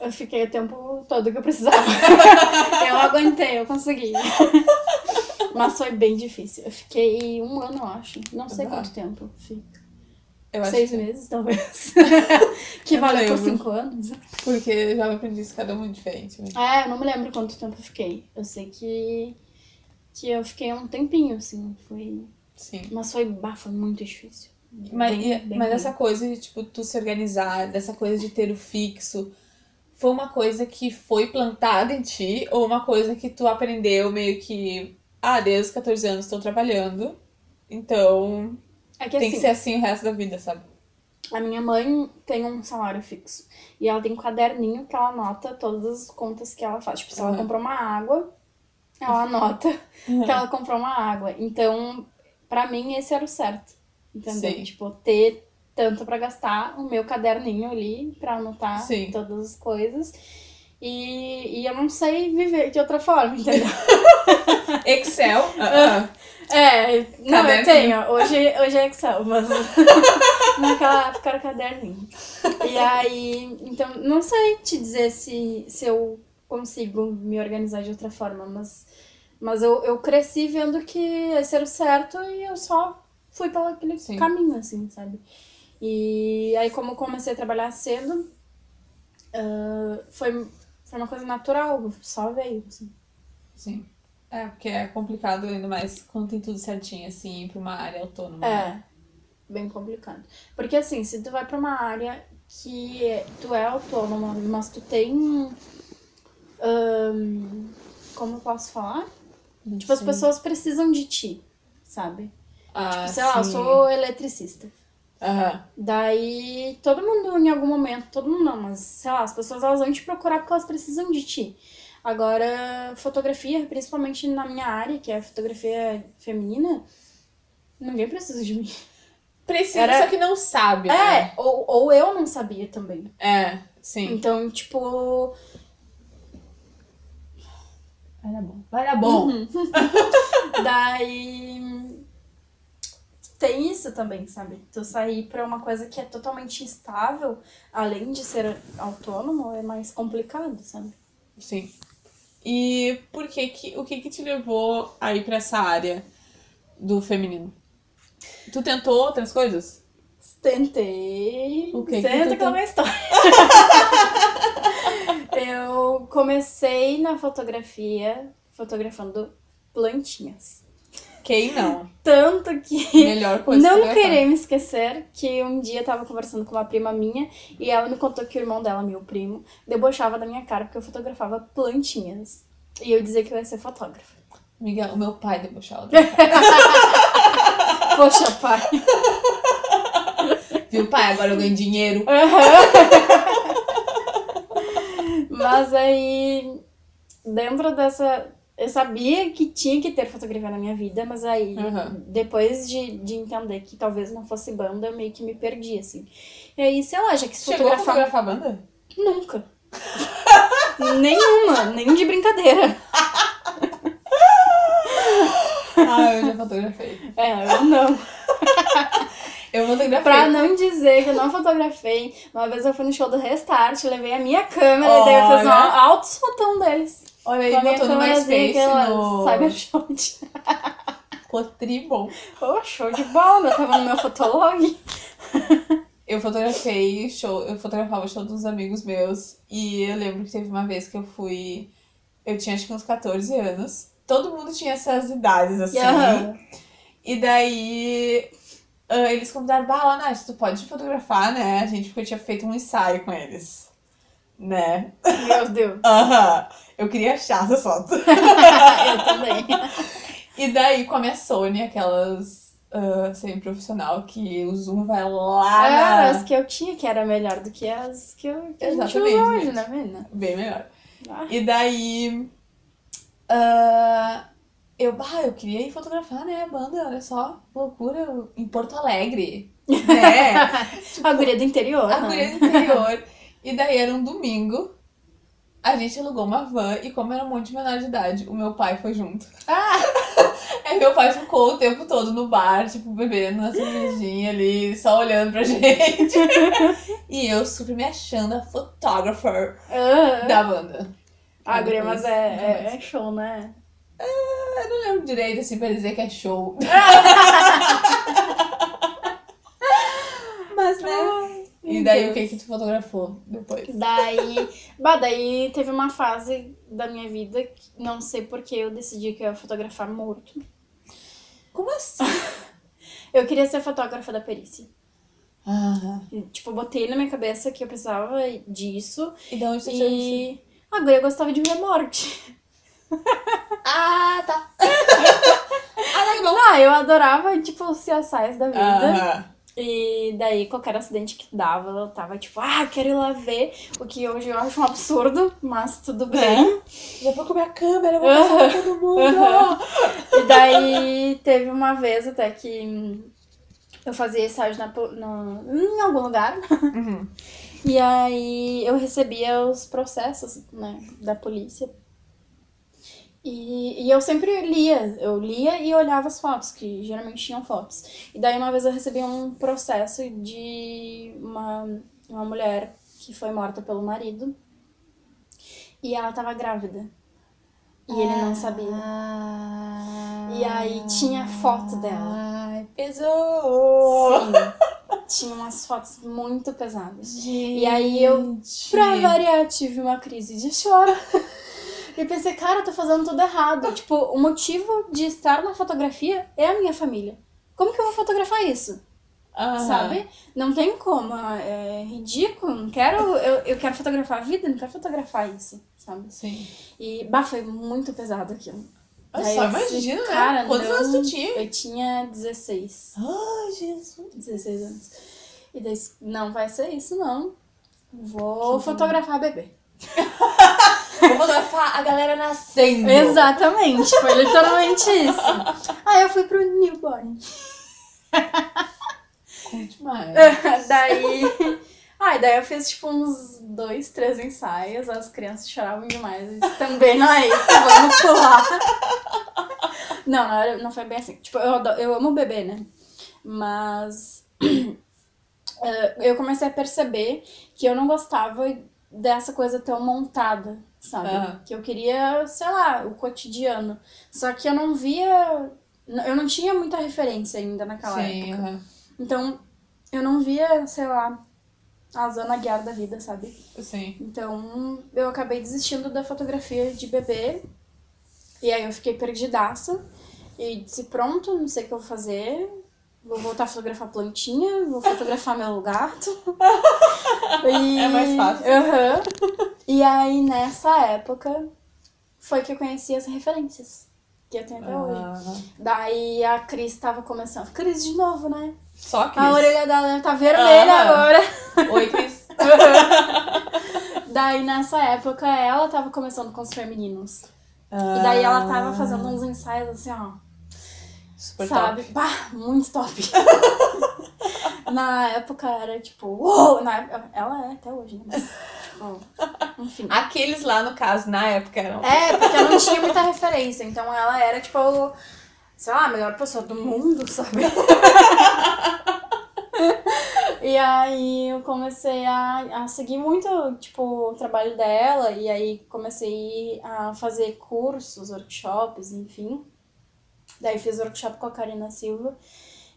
Eu fiquei o tempo todo que eu precisava. eu aguentei, eu consegui. Mas foi bem difícil. Eu fiquei um ano, eu acho. Não sei Ah. quanto tempo. Fica. Eu acho Seis que meses, talvez. que Eu valeu por cinco anos. porque já aprendi isso cada um diferente. Né? É, eu não me lembro quanto tempo eu fiquei. Eu sei que, que eu fiquei um tempinho, assim. Foi... Sim. Mas foi, bah, foi muito difícil. Mas, Bem- e- bem mas essa coisa de, tipo, tu se organizar, dessa coisa de ter o fixo, foi uma coisa que foi plantada em ti ou uma coisa que tu aprendeu meio que, ah, desde os 14 anos estou trabalhando, então É que tem assim, que ser assim o resto da vida, sabe? a minha mãe tem um salário fixo. E ela tem um caderninho que ela anota todas as contas que ela faz. Tipo, se ela Uhum. comprou uma água, ela anota que ela comprou uma água. Então, pra mim, esse era o certo. Entendeu? Sim. Tipo, ter tanto pra gastar, o meu caderninho ali pra anotar Sim. todas as coisas. E, e eu não sei viver de outra forma, entendeu? Excel? ah, É, não, eu Caderninho. tenho. Hoje, hoje é Excel, mas naquela época era caderninho. E aí, então, não sei te dizer se, se eu consigo me organizar de outra forma, mas, mas eu, eu cresci vendo que esse era o certo e eu só fui pelo aquele Sim. caminho, assim, sabe? E aí, como comecei a trabalhar cedo, ah, foi, Foi uma coisa natural, só veio, assim. Sim. É, porque é complicado ainda mais quando tem tudo certinho, assim, ir pra uma área autônoma. É, bem complicado. Porque assim, se tu vai pra uma área que tu é autônoma, mas tu tem. ahn, como eu posso falar? Não Tipo, as pessoas precisam de ti, sabe? Ah, Tipo, sei lá, eu sim. sou eletricista. Aham. Daí todo mundo em algum momento, todo mundo não, mas sei lá, as pessoas elas vão te procurar porque elas precisam de ti. Agora, fotografia, principalmente na minha área, que é a fotografia feminina, ninguém precisa de mim. Precisa, Era- só que não sabe. É, né? ou, ou eu não sabia também. É, sim. Então, tipo, Era bom. Era bom. daí tem isso também, sabe? Tu sair pra uma coisa que é totalmente instável, além de ser autônomo, é mais complicado, sabe? Sim. E por que que, o que que te levou a ir pra essa área do feminino? Tu tentou outras coisas? Tentei. O que que Senta tu que é uma história. eu comecei na fotografia fotografando plantinhas. Quem não? Tanto que Melhor coisa não fotografar. querer me esquecer que um dia eu tava conversando com uma prima minha e ela me contou que o irmão dela, meu primo, debochava da minha cara porque eu fotografava plantinhas. E eu dizia que eu ia ser fotógrafa. Miguel, o meu pai debochava. Poxa, pai. Viu, pai? Agora eu ganho dinheiro. Mas aí, dentro dessa. Eu sabia que tinha que ter fotografia na minha vida, mas aí, Uhum. depois de, de entender que talvez não fosse banda, eu meio que me perdi, assim. E aí, sei lá, já quis Chegou a fotografar. fotografar banda? Nunca. Nenhuma, nem de brincadeira. Ah, eu já fotografei. É, eu não. Eu fotografei. Pra não dizer que eu não fotografei, uma vez eu fui no show do Restart, levei a minha câmera e daí eu fiz um altos fotão deles. Olha aí, botou no MySpace, no... Cybershot. Ficou tribom. Pô, show de bola, eu tava no meu fotolog. Eu fotografei show, eu fotografava show dos amigos meus e eu lembro que teve uma vez que eu fui, eu tinha acho que uns 14 anos. Todo mundo tinha essas idades assim. Aham. E daí ah, eles convidaram, bah, Nath, tu pode fotografar, né? A gente porque eu tinha feito um ensaio com eles. Né? Meu Deus. Aham. Eu queria achar essa foto. eu também. E daí com a minha Sony, aquelas uh, semi-profissional, que o zoom vai lá Ah, na... as que eu tinha, que era melhor do que as que, eu, que a gente usa hoje, né, menina? Bem melhor. Ah. E daí. ah, eu, bah, eu queria ir fotografar, né, a banda, olha só, loucura, em Porto Alegre. Né? A guria do interior, a né? guria do interior. E daí era um domingo. A gente alugou uma van e como era um monte de menor de idade, o meu pai foi junto. Ah! Aí meu pai ficou o tempo todo no bar, tipo, bebendo uma cervejinha ali, só olhando pra gente. e eu super me achando a photographer Ah, da banda. a guria, mas é, é, é show, né? Eu não lembro direito, assim, pra dizer que é show. Mas, né? E daí, Deus. o que que tu fotografou depois? Daí, bah, daí teve uma fase da minha vida que não sei porque eu decidi que eu ia fotografar morto. Como assim? Eu queria ser fotógrafa da perícia. Ah, tipo, botei na minha cabeça que eu precisava disso e da onde isso? e a guria gostava de ver morte. Ah, tá. ah, tá bom. Ah, eu adorava, tipo, os CSIs da vida. Aham. E daí, qualquer acidente que dava, eu tava tipo, ah, quero ir lá ver. O que hoje eu acho um absurdo, mas tudo bem. Já vou comer a câmera, eu vou passar pra todo mundo. E daí, teve uma vez até que eu fazia estágio na, no, em algum lugar. Uhum. E aí, eu recebia os processos, né, da polícia. E, e eu sempre lia, eu lia e olhava as fotos, que geralmente tinham fotos. E daí uma vez eu recebi um processo de uma, uma mulher que foi morta pelo marido. E ela tava grávida. E ele não sabia. Ah. E aí tinha foto dela. Ai, pesou. Sim. tinha umas fotos muito pesadas. E aí eu, pra variar, tive uma crise de choro. E pensei, cara, eu tô fazendo tudo errado. Tipo, o motivo de estar na fotografia é a minha família. Como que eu vou fotografar isso? Aham. Sabe? Não tem como. É ridículo. Não quero. Eu, eu quero fotografar a vida, não quero fotografar isso, sabe? Sim. E, bah, foi muito pesado aquilo. Olha Daí só, eu imagina, né? cara, Quantos não- anos tu tinha? Eu tinha 16. Ai, Jesus. 16 anos. E daí, não vai ser isso, não. Vou fotografar bebê. Fotografar a galera nascendo. Exatamente, foi literalmente isso. Aí eu fui pro newborn. Conte mais. daí. Ai, daí eu fiz tipo uns dois, três ensaios, as crianças choravam demais. Isso também não é isso, vamos pular. Não, não, era- não foi bem assim. Tipo, eu, eu amo bebê, né? Mas eh, eu comecei a perceber que eu não gostava dessa coisa tão montada, sabe? Aham. Que eu queria, sei lá, o cotidiano. Só que eu não via. Eu não tinha muita referência ainda naquela Sim, época. aham. Então, eu não via, sei lá, a Zana Guiar da vida, sabe? Sim. Então, eu acabei desistindo da fotografia de bebê. E aí eu fiquei perdidaça. E disse, pronto, não sei o que eu vou fazer. Vou voltar a fotografar plantinha, vou fotografar meu gato. E- É mais fácil. Aham. E aí, nessa época, foi que eu conheci as referências. Que eu tenho até hoje. Aham. Daí a Cris tava começando. Cris de novo, né? Só que. A orelha dela tá vermelha Aham. agora. Oi, Cris. Daí nessa época ela tava começando com os femininos. E daí ela tava fazendo uns ensaios assim, ó. Super sabe? top. Bah, muito top. Na época era tipo, uou! Na época, ela é até hoje, né? Mas, tipo, enfim. Aqueles lá, no caso, na época eram. É, porque eu não tinha muita referência. Então ela era, tipo, sei lá, a melhor pessoa do mundo, sabe? e aí eu comecei a, a seguir muito, tipo, o trabalho dela. E aí comecei a fazer cursos, workshops, enfim. Daí fiz workshop com a Karina Silva.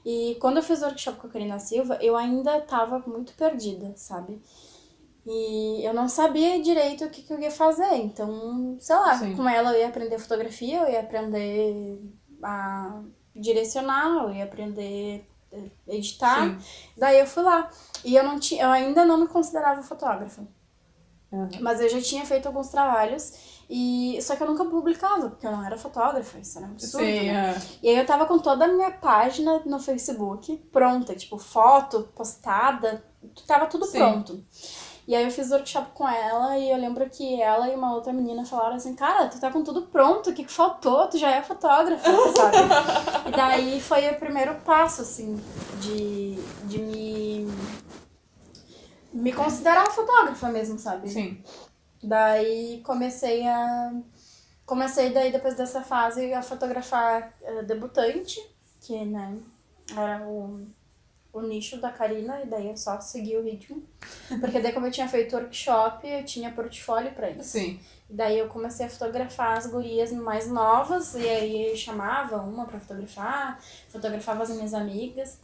E quando eu fiz workshop com a Karina Silva, eu ainda tava muito perdida, sabe? E eu não sabia direito o que, que eu ia fazer. Então, sei lá, Sim. com ela eu ia aprender fotografia, eu ia aprender a direcionar, eu ia aprender a editar. Sim. Daí eu fui lá. E eu não tinha, eu ainda não me considerava fotógrafa. Aham. Mas eu já tinha feito alguns trabalhos. E só que eu nunca publicava, porque eu não era fotógrafa, isso era um absurdo. Sim, né? é. E aí eu tava com toda a minha página no Facebook pronta, tipo, foto postada, tava tudo Sim. pronto. E aí eu fiz workshop com ela e eu lembro que ela e uma outra menina falaram assim, cara, tu tá com tudo pronto, o que, que faltou? Tu já é fotógrafa, sabe? e daí foi o primeiro passo, assim, de, de me, me considerar fotógrafa mesmo, sabe? Sim. Daí comecei a. Comecei daí depois dessa fase a fotografar eh, debutante, que né, era o, o nicho da Karina, e daí eu só segui o ritmo. Porque daí como eu tinha feito workshop, eu tinha portfólio pra isso. Sim. E daí eu comecei a fotografar as gurias mais novas, e aí chamava uma pra fotografar, fotografava as minhas amigas.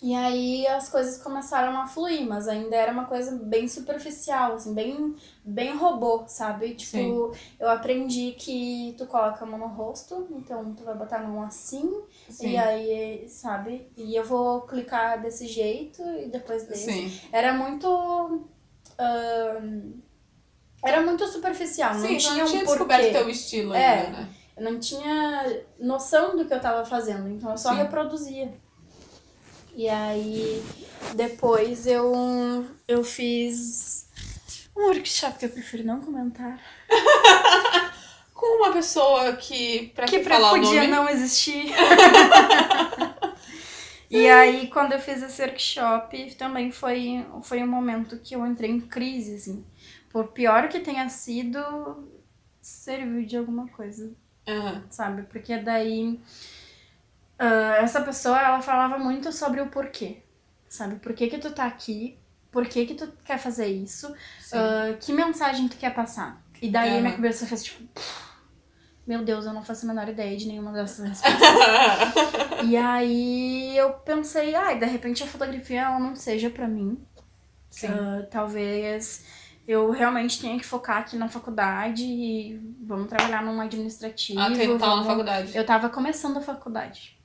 E aí as coisas começaram a fluir, mas ainda era uma coisa bem superficial, assim, bem, bem robô, sabe? Tipo, eu aprendi que tu coloca a mão no rosto, então tu vai botar a mão assim, Sim. e aí, sabe? E eu vou clicar desse jeito e depois desse. Sim. Era muito. era muito superficial, não Sim, tinha não tinha um descoberto teu estilo É. ainda, né? Eu não tinha noção do que eu tava fazendo, então eu só Sim. reproduzia. E aí, depois eu, eu fiz um workshop que eu prefiro não comentar. Com uma pessoa que, pra que que falar o podia nome... não existir. e aí, quando eu fiz esse workshop, também foi, foi um momento que eu entrei em crise, assim. Por pior que tenha sido, serviu de alguma coisa, Aham. sabe? Porque daí, ah, essa pessoa, ela falava muito sobre o porquê, sabe? Por que que tu tá aqui? Por que que tu quer fazer isso? Ah, que mensagem tu quer passar? E daí a minha cabeça fez tipo. Meu Deus, eu não faço a menor ideia de nenhuma dessas respostas. e aí eu pensei, ai, de repente a fotografia ela não seja pra mim. Sim. Ah, talvez eu realmente tenha que focar aqui na faculdade e vamos trabalhar num administrativo. ah, tu lá na vamos- faculdade. Eu tava começando a faculdade.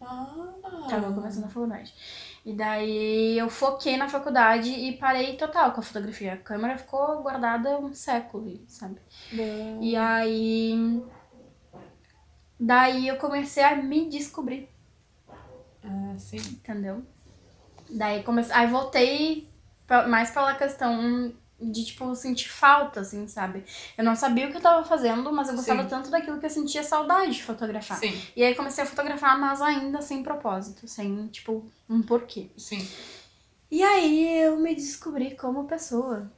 Ah. Tava começando a faculdade. E daí eu foquei na faculdade e parei total com a fotografia. A câmera ficou guardada um século, sabe? Bom. E aí. Daí eu comecei a me descobrir, Ah, sim. entendeu? Daí comecei. Aí voltei pra- mais pela questão de, tipo, sentir falta, assim, sabe? Eu não sabia o que eu tava fazendo, mas eu gostava Sim. tanto daquilo que eu sentia saudade de fotografar. Sim, E aí comecei a fotografar, mas ainda sem propósito, sem, tipo, um porquê. sim. E aí eu me descobri como pessoa,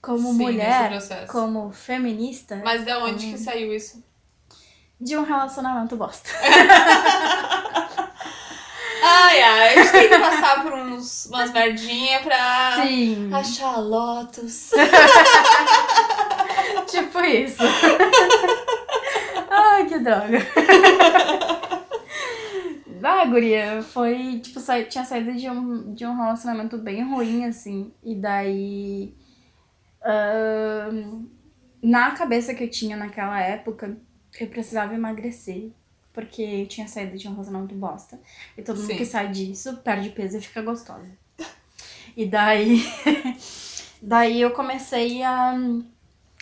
como Sim, mulher, como feminista Mas da onde Hum. que saiu isso? de um relacionamento bosta. Ai, ai, a gente tem que passar por uns, umas merdinhas pra Sim, achar lotos. tipo isso. Ai, que droga. Ah, guria, foi, tipo, sa... tinha saído de um, de um relacionamento bem ruim, assim, e daí, ahn, na cabeça que eu tinha naquela época, eu precisava emagrecer, porque eu tinha saído de um relacionamento bosta, e todo mundo Sim. que sai disso perde peso e fica gostosa. E daí, daí eu comecei a,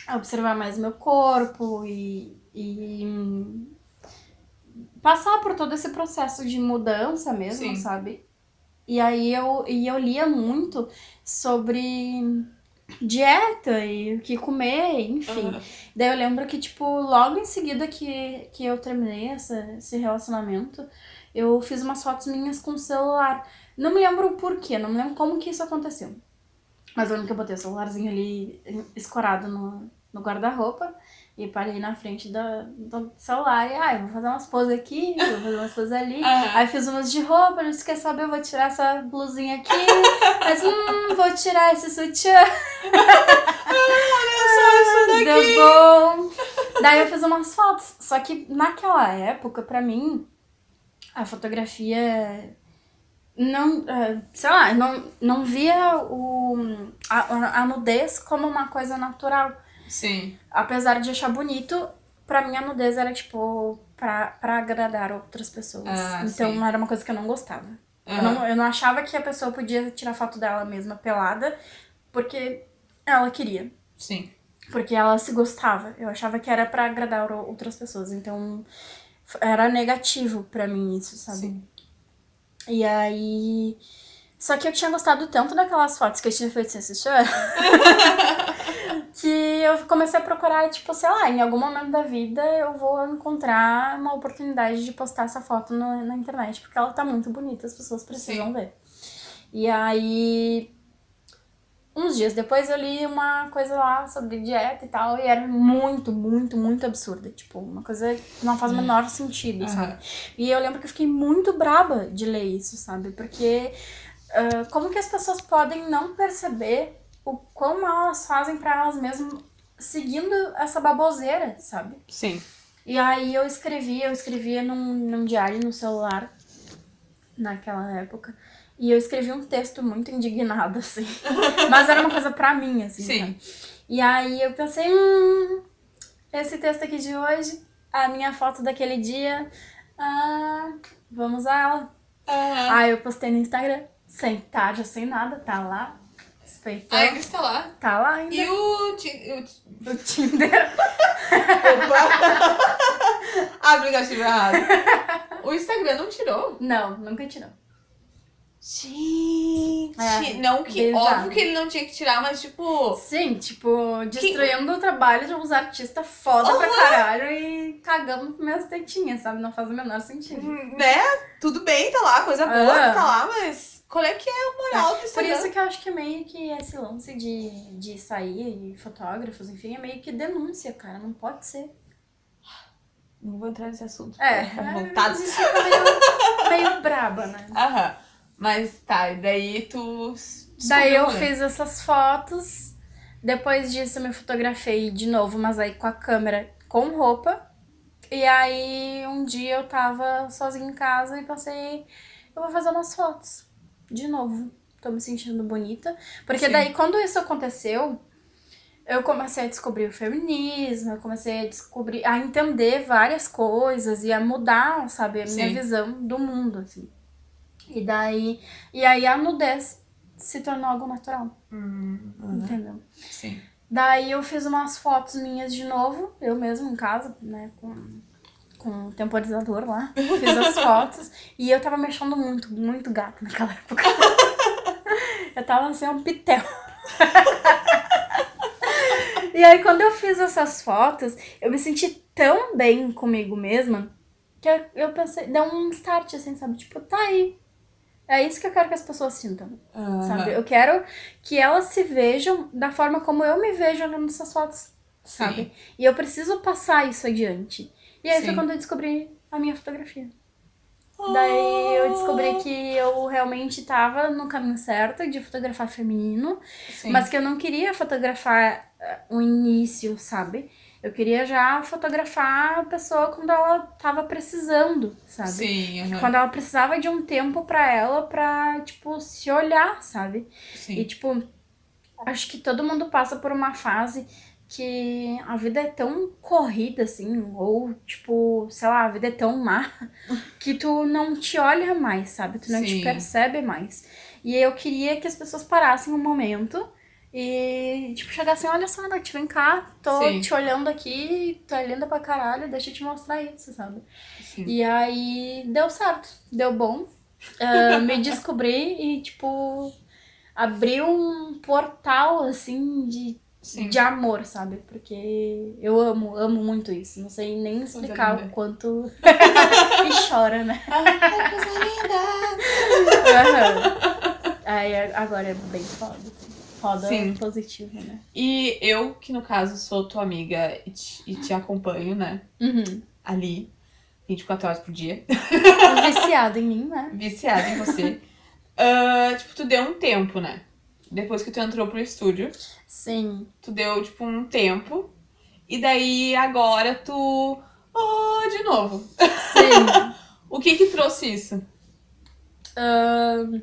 a observar mais meu corpo e, e passar por todo esse processo de mudança mesmo, Sim. sabe? E aí eu, e eu lia muito sobre dieta e o que comer, enfim. Aham. Daí eu lembro que, tipo, logo em seguida que, que eu terminei essa, esse relacionamento, eu fiz umas fotos minhas com o celular. Não me lembro o porquê, não me lembro como que isso aconteceu. Mas eu lembro que eu botei o celularzinho ali escorado no, no guarda-roupa e parei na frente do, do celular. E, ai, vou fazer umas poses aqui, vou fazer umas poses ali. Aham. Aí fiz umas de roupa, não esqueci saber, eu vou tirar essa blusinha aqui. Mas, hum, vou tirar esse sutiã. Só isso daqui. Deu bom. Daí eu fiz umas fotos. Só que naquela época, pra mim, a fotografia não, eh, sei lá, não, não via o, a, a nudez como uma coisa natural. Sim. Apesar de achar bonito, pra mim a nudez era tipo pra, pra agradar outras pessoas. Ah, então sim. era uma coisa que eu não gostava. Eu, Aham. não, eu não achava que a pessoa podia tirar foto dela mesma pelada porque ela queria. Sim. Porque ela se gostava. Eu achava que era pra agradar outras pessoas. Então, era negativo pra mim isso, sabe? Sim. E aí. Só que eu tinha gostado tanto daquelas fotos que eu tinha feito sem assistir. Que eu comecei a procurar, tipo, sei lá, em algum momento da vida eu vou encontrar uma oportunidade de postar essa foto no- na internet, porque ela tá muito bonita, as pessoas precisam ver. E aí, uns dias depois eu li uma coisa lá sobre dieta e tal, e era muito, muito, muito absurda. Tipo, uma coisa que não faz o menor sentido, sabe? Aham. E eu lembro que eu fiquei muito braba de ler isso, sabe? Porque ah, como que as pessoas podem não perceber o quão mal elas fazem pra elas mesmas seguindo essa baboseira, sabe? Sim. E aí eu escrevia, eu escrevia num, num diário no celular naquela época. E eu escrevi um texto muito indignado, assim. Mas era uma coisa pra mim, assim. Sim. sabe? E aí eu pensei, hum, esse texto aqui de hoje, a minha foto daquele dia, ah, vamos usar ela. Aham. Aí eu postei no Instagram, sem tarja, sem nada, tá lá. Respeitou. Ainda está lá. Tá lá ainda. E o. ti- o... O Tinder. Opa! Aplicativo errado. O Instagram não tirou. Não, nunca tirou. Gente! É, não que. bizarro. Óbvio que ele não tinha que tirar, mas tipo. Sim, tipo, destruindo o trabalho de uns artistas foda pra caralho e cagando com minhas tetinhas, sabe? Não faz o menor sentido. Né? Tudo bem, tá lá, coisa boa Ah. que tá lá, mas. Qual é que é a moral do Por Instagram? isso que eu acho que é meio que esse lance de, de sair e fotógrafos, enfim, é meio que denúncia, cara. Não pode ser. Não vou entrar nesse assunto. É, é montado. isso fica meio, meio braba, né? Aham. Mas tá, e daí tu. Daí eu né? fiz essas fotos. Depois disso eu me fotografei de novo, mas aí com a câmera com roupa. E aí, um dia eu tava sozinha em casa e pensei, eu vou fazer umas fotos. De novo. Tô me sentindo bonita. Porque Sim. daí, quando isso aconteceu, eu comecei a descobrir o feminismo, eu comecei a descobrir, a entender várias coisas e a mudar, sabe, a minha Sim. visão do mundo, assim. E daí, e aí a nudez se tornou algo natural, Uhum. entendeu? Sim. Daí eu fiz umas fotos minhas de novo, eu mesma em casa, né, com, com o temporizador lá. Fiz as fotos e eu tava me achando muito, muito gata naquela época. eu tava assim, um pitel. e aí quando eu fiz essas fotos, eu me senti tão bem comigo mesma que eu, eu pensei, deu um start assim, sabe? Tipo, tá aí. É isso que eu quero que as pessoas sintam Aham. sabe? Eu quero que elas se vejam da forma como eu me vejo olhando essas fotos, sabe? Sim. E eu preciso passar isso adiante. E aí foi Sim. quando eu descobri a minha fotografia. Daí eu descobri que eu realmente tava no caminho certo de fotografar feminino, Sim. mas que eu não queria fotografar eh, o início, sabe? Eu queria já fotografar a pessoa quando ela tava precisando, sabe? Sim, aham. Quando ela precisava de um tempo pra ela pra, tipo, se olhar, sabe? E, Sim. tipo, acho que todo mundo passa por uma fase que a vida é tão corrida, assim, ou, tipo, sei lá, a vida é tão má, que tu não te olha mais, sabe? Tu não te Sim. percebe mais. E eu queria que as pessoas parassem um momento e, tipo, chegassem, olha só, Nath, vem cá, tô Sim. te olhando aqui, tu é linda pra caralho, deixa eu te mostrar isso, sabe? Sim. E aí deu certo, deu bom. Ah, me descobri e, tipo, abriu um portal, assim, de, Sim. de amor, sabe? Porque eu amo, amo muito isso. Não sei nem explicar linda. o quanto. e chora, né? Aham. Aí agora é bem foda. assim. Foda Sim. positivo, né? E eu, que no caso sou tua amiga e te, e te acompanho, né? Uhum. Ali, 24 horas por dia, Viciada em mim, né? viciada em você. Ah, tipo, tu deu um tempo, né? Depois que tu entrou pro estúdio, Sim. tu deu, tipo, um tempo. E daí, agora, tu... Oh, de novo. Sim. O que que trouxe isso? Ahn,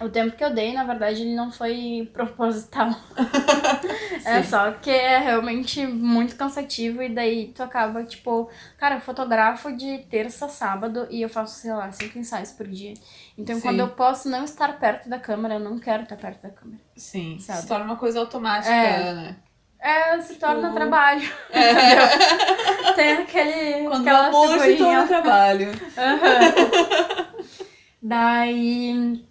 o tempo que eu dei, na verdade, ele não foi proposital. é só que é realmente muito cansativo e daí tu acaba, tipo, cara, eu fotografo de terça a sábado e eu faço, sei lá, cinco ensaios por dia. Então, Sim. quando eu posso não estar perto da câmera, eu não quero estar perto da câmera. Sim, Sabe? se torna uma coisa automática, É. né? É, se torna Uhum. trabalho, entendeu? Tem aquele, Quando o aquela amor se torna trabalho. Aham. Daí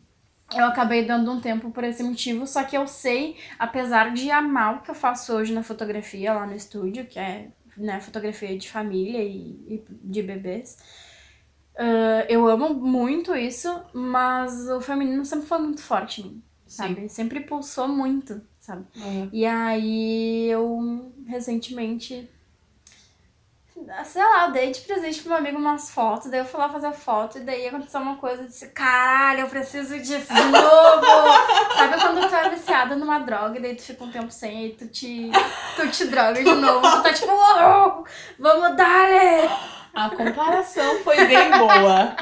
eu acabei dando um tempo por esse motivo, só que eu sei, apesar de amar o que eu faço hoje na fotografia lá no estúdio, que é né, fotografia de família e, e de bebês. ah, eu amo muito isso, mas o feminino sempre foi muito forte em mim, sabe? Sempre pulsou muito, sabe? Uhum. E aí eu recentemente, sei lá, dei de presente pro meu amigo umas fotos, daí eu fui lá fazer foto e daí aconteceu uma coisa, eu disse, caralho, eu preciso disso de novo! Sabe quando tu é viciada numa droga e daí tu fica um tempo sem e tu te, tu te droga de novo, tu tá tipo, uou, vamos dar! A comparação foi bem boa.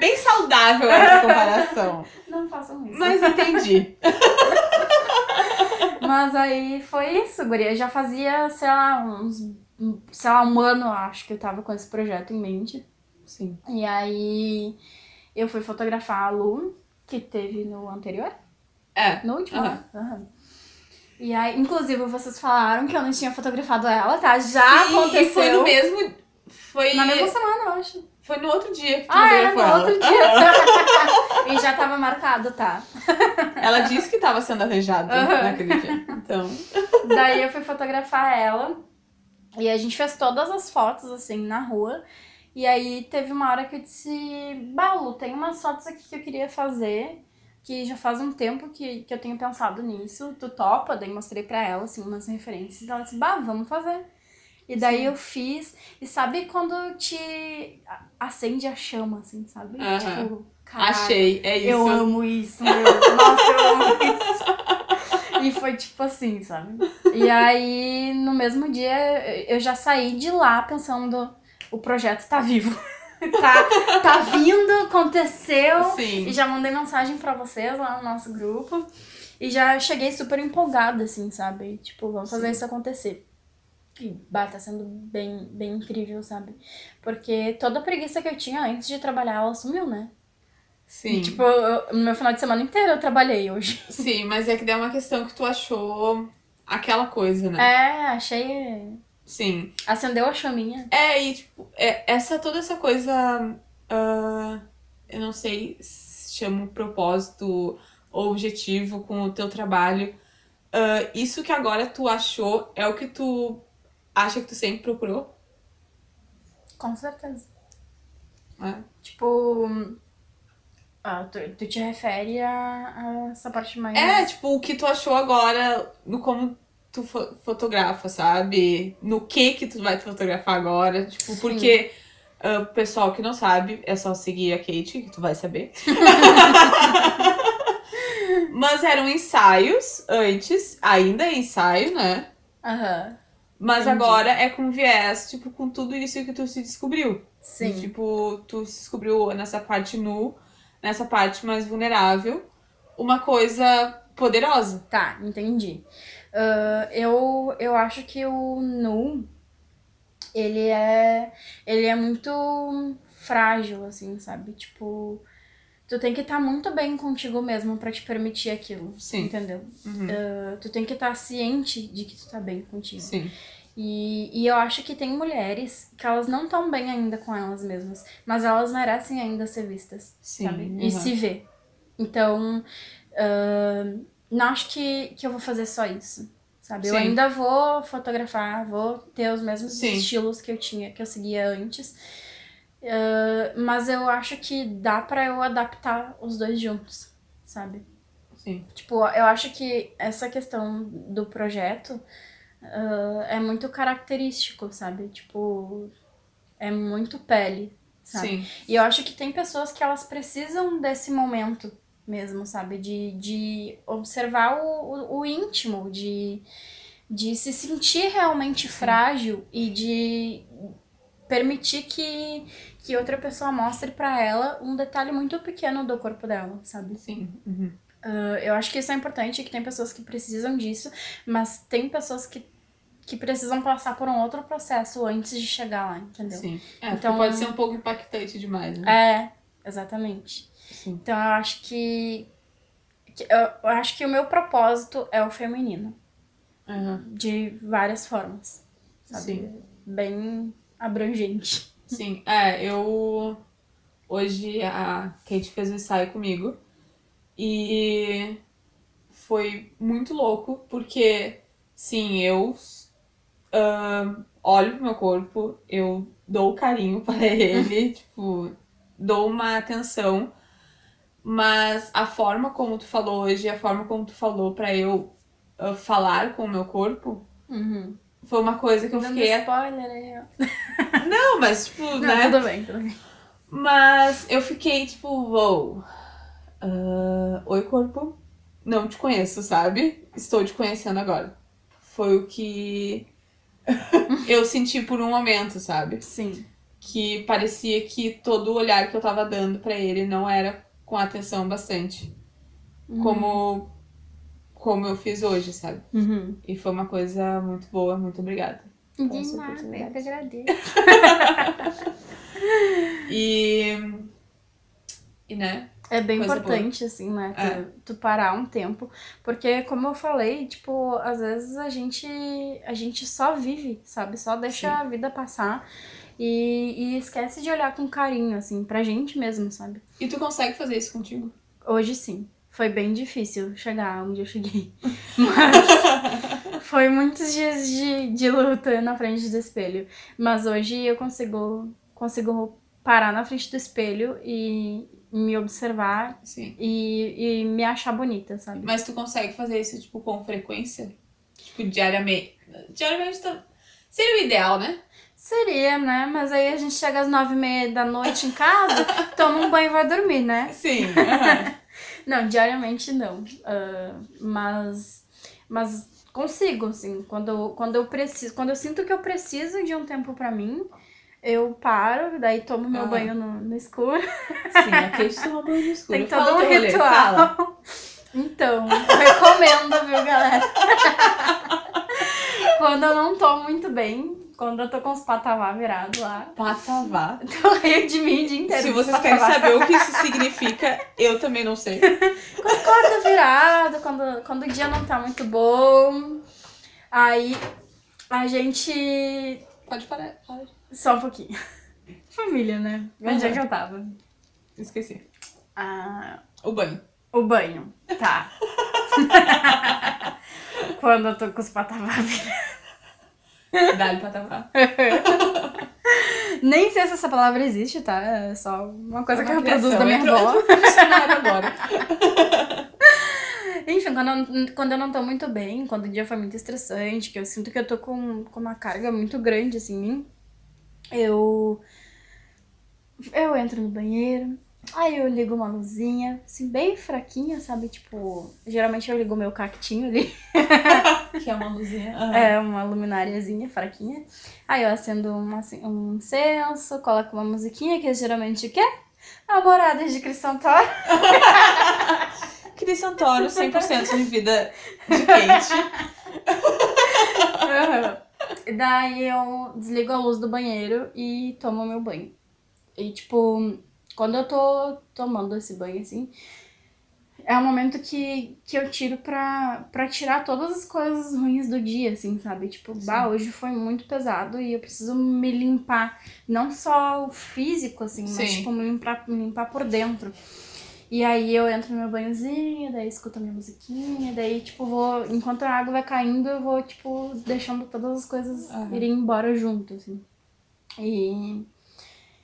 bem saudável essa comparação. Não façam isso. Mas entendi. Mas aí foi isso, guria. Já fazia, sei lá, uns. Sei lá, um ano, eu acho, que eu tava com esse projeto em mente. Sim. E aí eu fui fotografar a Lu, que teve no anterior. É. No último, né? Aham. E aí, inclusive, vocês falaram que eu não tinha fotografado ela, tá? Já Sim, aconteceu. E foi no mesmo. Foi, Na mesma semana, eu acho. foi no outro dia que tu Ah, é, fotografou no ela. outro dia. e já tava marcado, tá? Ela disse que tava sendo arranjada naquele dia. Então. Daí eu fui fotografar ela. E a gente fez todas as fotos, assim, na rua. E aí teve uma hora que eu disse, Paulo, tem umas fotos aqui que eu queria fazer. Que já faz um tempo que, que eu tenho pensado nisso. Tu topa? Daí mostrei pra ela, assim, umas referências. Ela disse, bah, vamos fazer. E daí Sim. eu fiz. E sabe quando te acende a chama, assim, sabe? Tipo, caralho. Achei, é isso. Eu amo isso, meu. Nossa, eu amo isso. E foi tipo assim, sabe? E aí, no mesmo dia, eu já saí de lá pensando: o projeto tá vivo. tá, tá vindo, aconteceu. Sim. E já mandei mensagem pra vocês lá no nosso grupo. E já cheguei super empolgada, assim, sabe? Tipo, vamos fazer Sim. isso acontecer. E, bah, tá sendo bem, bem incrível, sabe? Porque toda a preguiça que eu tinha antes de trabalhar, ela sumiu, né? Sim. Tipo, eu- no meu final de semana inteiro eu trabalhei hoje. Sim, mas é que é uma questão que tu achou aquela coisa, né? É, achei. Sim. Acendeu a chaminha. É, e tipo, é, essa toda essa coisa. ah, eu não sei se chama propósito ou objetivo com o teu trabalho. ah, isso que agora tu achou é o que tu acha que tu sempre procurou? Com certeza. né? Tipo. Ah, tu, tu te refere a, a essa parte mais. É, tipo, o que tu achou agora no como tu fo- fotografa, sabe? No que que tu vai te fotografar agora. Tipo, porque, ah, o pessoal que não sabe, é só seguir a Kate, que tu vai saber. Mas eram ensaios antes, ainda é ensaio, né? Aham. Mas Entendi. agora é com viés, tipo, com tudo isso que tu se descobriu. Sim. E, tipo, tu se descobriu nessa parte nu, nessa parte mais vulnerável, uma coisa poderosa. Tá, entendi. Ah, eu, eu acho que o nu, ele é, ele é muito frágil, assim, sabe? Tipo, tu tem que estar muito bem contigo mesmo pra te permitir aquilo, Sim. entendeu? Uhum. Ah, tu tem que estar ciente de que tu tá bem contigo. Sim. E, e eu acho que tem mulheres que elas não estão bem ainda com elas mesmas, mas elas merecem ainda ser vistas, Sim. sabe? uhum. E se ver. Então, ahn, não acho que, que eu vou fazer só isso, sabe? Eu Sim. ainda vou fotografar, vou ter os mesmos Sim. estilos que eu tinha, que eu seguia antes. Ah, mas eu acho que dá pra eu adaptar os dois juntos, sabe? Sim. Tipo, eu acho que essa questão do projeto ah, é muito característico, sabe? Tipo, é muito pele, sabe? Sim. E eu acho que tem pessoas que elas precisam desse momento mesmo, sabe? De, de observar o, o, o íntimo, de, de se sentir realmente frágil e de permitir que, que outra pessoa mostre pra ela um detalhe muito pequeno do corpo dela, sabe? Sim. Uhum. Uh, eu acho que isso é importante, que tem pessoas que precisam disso, mas tem pessoas que, que precisam passar por um outro processo antes de chegar lá, entendeu? Sim. É, Então- pode ser um pouco impactante demais, né? É, exatamente. Sim. Então eu acho que, que- eu, eu acho que o meu propósito é o feminino, Aham. de várias formas, sabe? Sim. Bem abrangente. Sim. É, eu. Hoje a Kate fez o ensaio comigo. E foi muito louco, porque, sim, eu ahn, olho pro meu corpo, eu dou carinho para ele, tipo, dou uma atenção. Mas a forma como tu falou hoje, a forma como tu falou pra eu ah, falar com o meu corpo, Uhum. foi uma coisa que eu Dando fiquei. spoiler ó. Não, mas, tipo, Não, né? tudo bem, tudo bem. Mas eu fiquei tipo, uou. Ah, Oi, corpo. Não te conheço, sabe? Estou te conhecendo agora. Foi o que eu senti por um momento, sabe? Sim. Que parecia que todo o olhar que eu tava dando pra ele não era com atenção bastante. Como, como eu fiz hoje, sabe? Uhum. E foi uma coisa muito boa. Muito obrigada. De nada, eu oportunidade. que agradeço. E. E né? É bem Coisa importante, assim, né? Tu, É. tu parar um tempo. Porque, como eu falei, tipo, às vezes a gente, a gente só vive, sabe? Só deixa Sim. a vida passar e, e esquece de olhar com carinho, assim, pra gente mesmo, sabe? E tu consegue fazer isso contigo? Hoje sim. Foi bem difícil chegar onde eu cheguei. Mas foi muitos dias de, de luta na frente do espelho. Mas hoje eu consigo, consigo parar na frente do espelho e me observar e, e me achar bonita, sabe? Mas tu consegue fazer isso, tipo, com frequência? Tipo, diariamente. Diariamente tá... seria o ideal, né? Seria, né? Mas aí a gente chega às nove e meia da noite em casa, toma um banho e vai dormir, né? Sim. Não, diariamente não. Ah, mas Mas consigo, assim, quando, quando eu preciso, quando eu sinto que eu preciso de um tempo pra mim, eu paro, daí tomo meu Aham. banho no, no escuro. Sim, aqui a gente toma banho no escuro. Tem todo um rolê, ritual. Então, recomendo, viu, galera? quando eu não tô muito bem, quando eu tô com os patavá virados lá, Patavá. tô rio de mim o dia inteiro. Se os vocês querem saber o que isso significa, eu também não sei. Acorda virado, quando, quando o dia não tá muito bom. Aí a gente. Pode parar. Pode. Só um pouquinho. Família, né? Onde é que eu tava? Esqueci. Ah, O banho. o banho. Tá. quando eu tô com os patavá. Dá-lhe patavá. Nem sei se essa palavra existe, tá? É só uma coisa que Uma eu produzo criação. da minha avó. agora. Enfim, quando eu, quando eu não tô muito bem, quando o dia foi muito estressante, que eu sinto que eu tô com, com uma carga muito grande, assim, em mim, eu. Eu entro no banheiro, aí eu ligo uma luzinha, assim, bem fraquinha, sabe? Tipo, geralmente eu ligo meu cactinho ali, Que é uma luzinha. Aham. é uma lumináriazinha fraquinha. Aí eu acendo uma, assim, um incenso, coloco uma musiquinha, que é geralmente o quê? Namoradas de Cris Santoro. Cris Santoro, 100% de vida de quente. Aham. Daí eu desligo a luz do banheiro e tomo meu banho. E, tipo, quando eu tô tomando esse banho, assim, é um momento que, que eu tiro pra, pra tirar todas as coisas ruins do dia, assim, sabe? Tipo, bah, hoje foi muito pesado e eu preciso me limpar. Não só o físico, assim, mas, Sim. tipo, me limpar, me limpar por dentro. E aí eu entro no meu banhozinho, daí escuto a minha musiquinha, daí, tipo, vou. Enquanto a água vai caindo, eu vou, tipo, deixando todas as coisas Aham. irem embora junto, assim. E.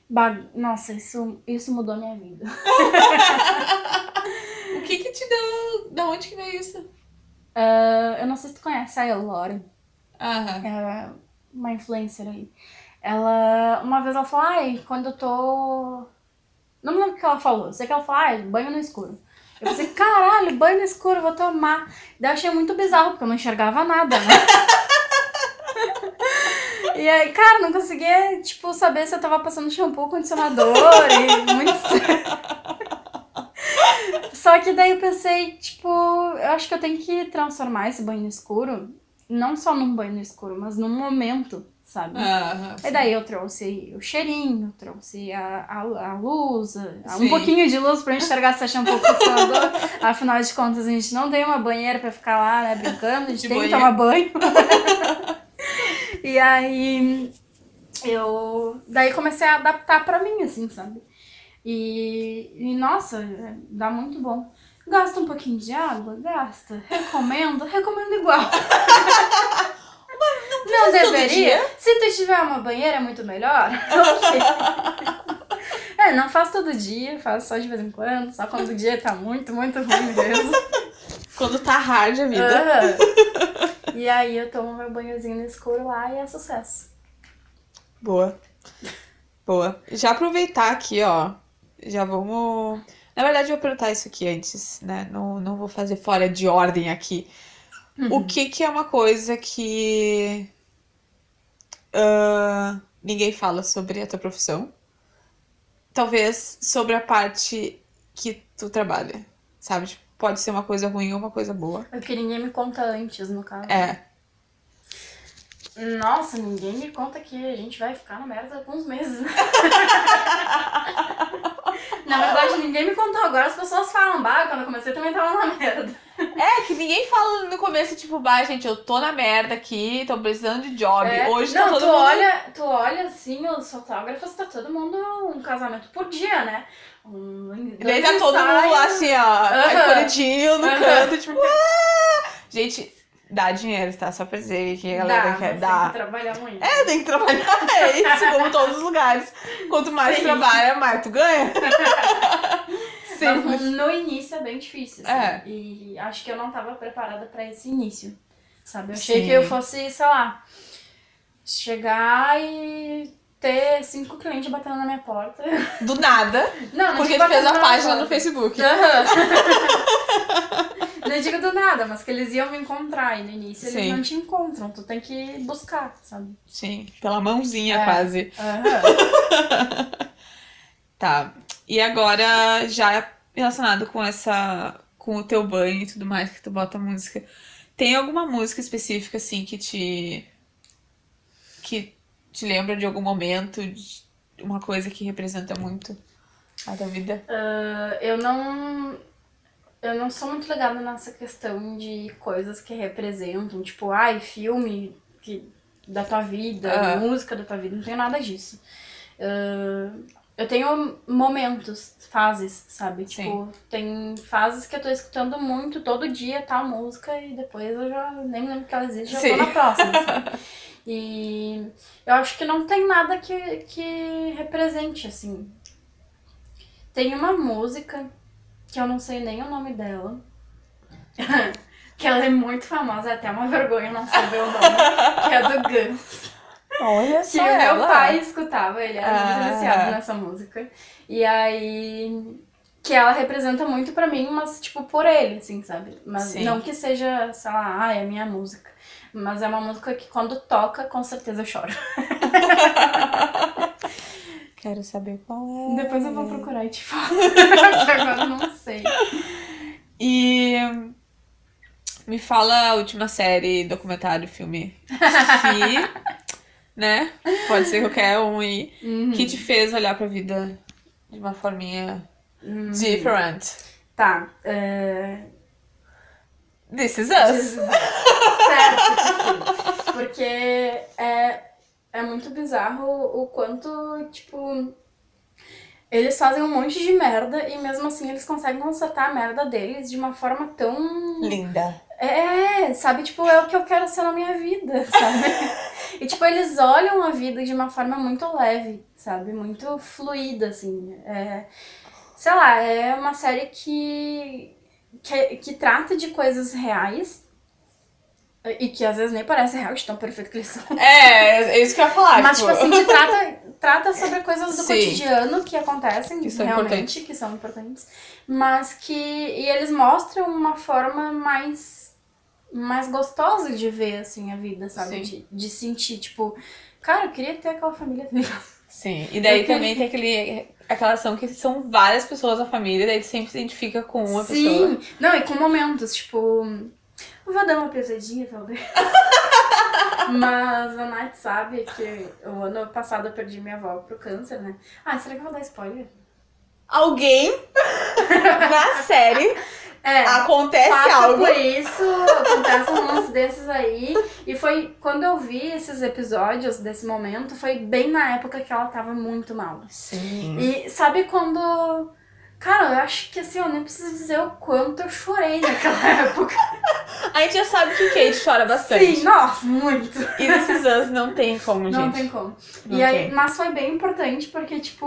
ba- Nossa, isso, isso mudou minha vida. O que que te deu... Da onde que veio isso? Ah, eu não sei se tu conhece a Elore. Aham. é uma influencer aí. Ela, uma vez ela falou, ai, quando eu tô. Não me lembro o que ela falou. Sei que ela falou, ai, banho no escuro. Eu pensei, caralho, banho no escuro, vou tomar. Daí eu achei muito bizarro, porque eu não enxergava nada, né? E aí, cara, não conseguia, tipo, saber se eu tava passando shampoo, condicionador e muito. Só que daí eu pensei, tipo, eu acho que eu tenho que transformar esse banho escuro, não só num banho escuro, mas num momento, sabe? Aham. E daí eu trouxe o cheirinho, trouxe a, a, a luz, a- um pouquinho de luz pra enxergar se shampoo condicionador. Afinal de contas, a gente não tem uma banheira pra ficar lá, né, brincando, a gente De tem que banheiro. tomar banho. e aí eu daí comecei a adaptar pra mim, assim, sabe? E, e nossa, dá muito bom. Gasta um pouquinho de água? Gasta. Recomendo? Recomendo igual. Não, deveria? Se tu tiver uma banheira, é muito melhor. É, não faz todo dia, faz só de vez em quando, só quando o dia tá muito, muito ruim mesmo. Quando tá hard a vida. Aham. E aí eu tomo meu banhozinho no escuro lá e é sucesso. Boa. Boa. Já aproveitar aqui, ó. Já vamos. Na verdade, eu vou perguntar isso aqui antes, né? Não, não vou fazer fora de ordem aqui. O que que é uma coisa que ah, ninguém fala sobre a tua profissão? Talvez sobre a parte que tu trabalha, sabe? Tipo, pode ser uma coisa ruim ou uma coisa boa. É que ninguém me conta antes, no caso. É. Nossa, ninguém me conta que a gente vai ficar na merda alguns meses. na verdade, ninguém me contou. Agora as pessoas falam, bah, quando eu comecei também tava na merda. É, que ninguém fala no começo, tipo, bah, gente, eu tô na merda aqui, tô precisando de job. É. Hoje não, tá todo tu mundo. olha, tu olha assim, os fotógrafos, tá todo mundo um casamento por dia, né? Um, Daí tá todo mundo lá assim, ó, Aham. encolhidinho no Aham. canto, tipo, gente, dá dinheiro, tá? Só pra dizer que a galera Dá, quer mas dar. Tem que trabalhar muito. É, tem que trabalhar, é isso, como todos os lugares. Quanto mais Sim. trabalha, mais tu ganha. Mas Simples. no início é bem difícil, assim. É. E acho que eu não tava preparada pra esse início, sabe? Eu achei Sim. que eu fosse, sei lá, chegar e ter cinco clientes batendo na minha porta. Do nada, Não, não porque tu fez a página no. Facebook. Aham. Não digo do nada, mas que eles iam me encontrar e no início eles Sim. não te encontram. Tu tem que buscar, sabe? Sim, pela mãozinha É. quase. Aham. Tá. E agora, já relacionado com essa. com o teu banho e tudo mais, que tu bota música. Tem alguma música específica, assim, que te. que te lembra de algum momento, de uma coisa que representa muito a tua vida? Ah, eu não. Eu não sou muito ligada nessa questão de coisas que representam, tipo, ai, filme que, da tua vida, Ah. música da tua vida, não tenho nada disso. Ah, eu tenho momentos, fases, sabe? Sim. Tipo, tem fases que eu tô escutando muito todo dia tal música e depois eu já nem lembro que ela existe, já Sim. tô na próxima, sabe? E eu acho que não tem nada que, que represente, assim. Tem uma música que eu não sei nem o nome dela. que ela é muito famosa, é até uma vergonha não saber o nome. que é do Guns. Olha Que o meu pai escutava, ele era Ah. muito viciado nessa música. E aí. Que ela representa muito pra mim, mas, tipo, por ele, assim, sabe? Mas Sim. não que seja, sei lá, ah, é a minha música. Mas é uma música que quando toca, com certeza eu choro. Quero saber qual é. Depois eu vou procurar e te falo. agora eu não sei. E me fala a última série, documentário, filme que, né? Pode ser qualquer um aí, Uhum. que te fez olhar pra vida de uma forminha Uhum. different. Tá. É... This is us. certo que sim. Porque é, é muito bizarro o quanto, tipo. Eles fazem um monte de merda e mesmo assim eles conseguem consertar a merda deles de uma forma tão. Linda. É, sabe? Tipo, é o que eu quero ser na minha vida, sabe? E, tipo, eles olham a vida de uma forma muito leve, sabe? Muito fluida, assim. É, sei lá, é uma série que, que, que trata de coisas reais e que às vezes nem parece real, de tão perfeito que eles são. É, é isso que eu ia falar. Mas, tipo assim, que trata, trata sobre coisas do Sim. cotidiano que acontecem Que são realmente, importantes. que são importantes. Mas que. E eles mostram uma forma mais. mais gostosa de ver, assim, a vida, sabe? Sim. De, de sentir, tipo, cara, eu queria ter aquela família também. Sim, e daí Eu queria- também tem aquele, aquela ação que são várias pessoas da família, daí tu sempre se identifica com uma Sim! pessoa. Não, e com momentos, tipo. Eu vou dar uma pesadinha, talvez. Mas a Nath sabe que o ano passado eu perdi minha avó pro câncer, né? Ah, será que eu vou dar spoiler? Alguém na série É. acontece passa algo. por isso, acontece um lance desses aí. E foi quando eu vi esses episódios desse momento, foi bem na época que ela tava muito mal. Sim. E sabe quando. Cara, eu acho que assim, eu nem preciso dizer o quanto eu chorei naquela época. A gente já sabe que Kate chora bastante. Sim, nossa, muito. E nesses anos não tem como, Não gente. tem como. Não e aí, tem. mas foi bem importante porque, tipo,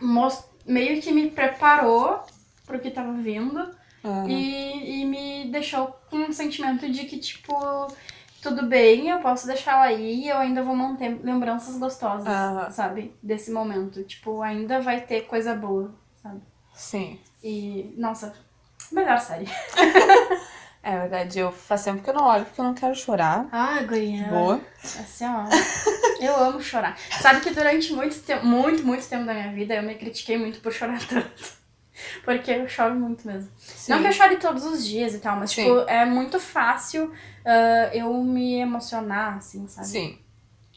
mos- meio que me preparou pro que tava vindo. Aham. E, e me deixou com um sentimento de que, tipo, tudo bem, eu posso deixar ela aí e eu ainda vou manter lembranças gostosas, Aham. sabe? Desse momento. Tipo, ainda vai ter coisa boa, sabe? Sim. E, nossa, melhor série. É verdade, eu faz tempo que eu não olho porque eu não quero chorar. Ah, guria. Boa. Assim, ó. Eu amo chorar. Sabe que durante muito tempo, muito, muito tempo da minha vida, eu me critiquei muito por chorar tanto. Porque eu choro muito mesmo. Sim. Não que eu chore todos os dias e tal, mas, Sim. tipo, é muito fácil ah, eu me emocionar, assim, sabe? Sim.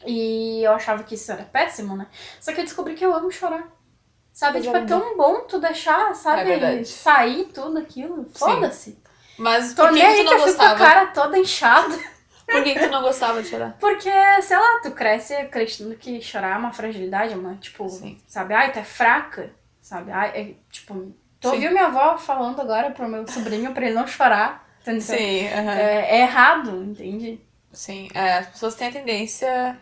E eu achava que isso era péssimo, né? Só que eu descobri que eu amo chorar. Sabe? Mas tipo, é é tão bom tu deixar, sabe? É. Sair tudo aquilo. Foda-se. Mas Tô por que, que tu não eu fico com a gostava? cara toda inchada. Por que, que tu não gostava de chorar? Porque, sei lá, tu cresce acreditando que chorar é uma fragilidade, uma, tipo, Sim. sabe? Ai, tu é fraca, sabe? Ai, é, tipo, tu Sim. ouviu minha avó falando agora pro meu sobrinho pra ele não chorar, entendeu? Sim, aham. É, é errado, entende? Sim. É, as pessoas têm a tendência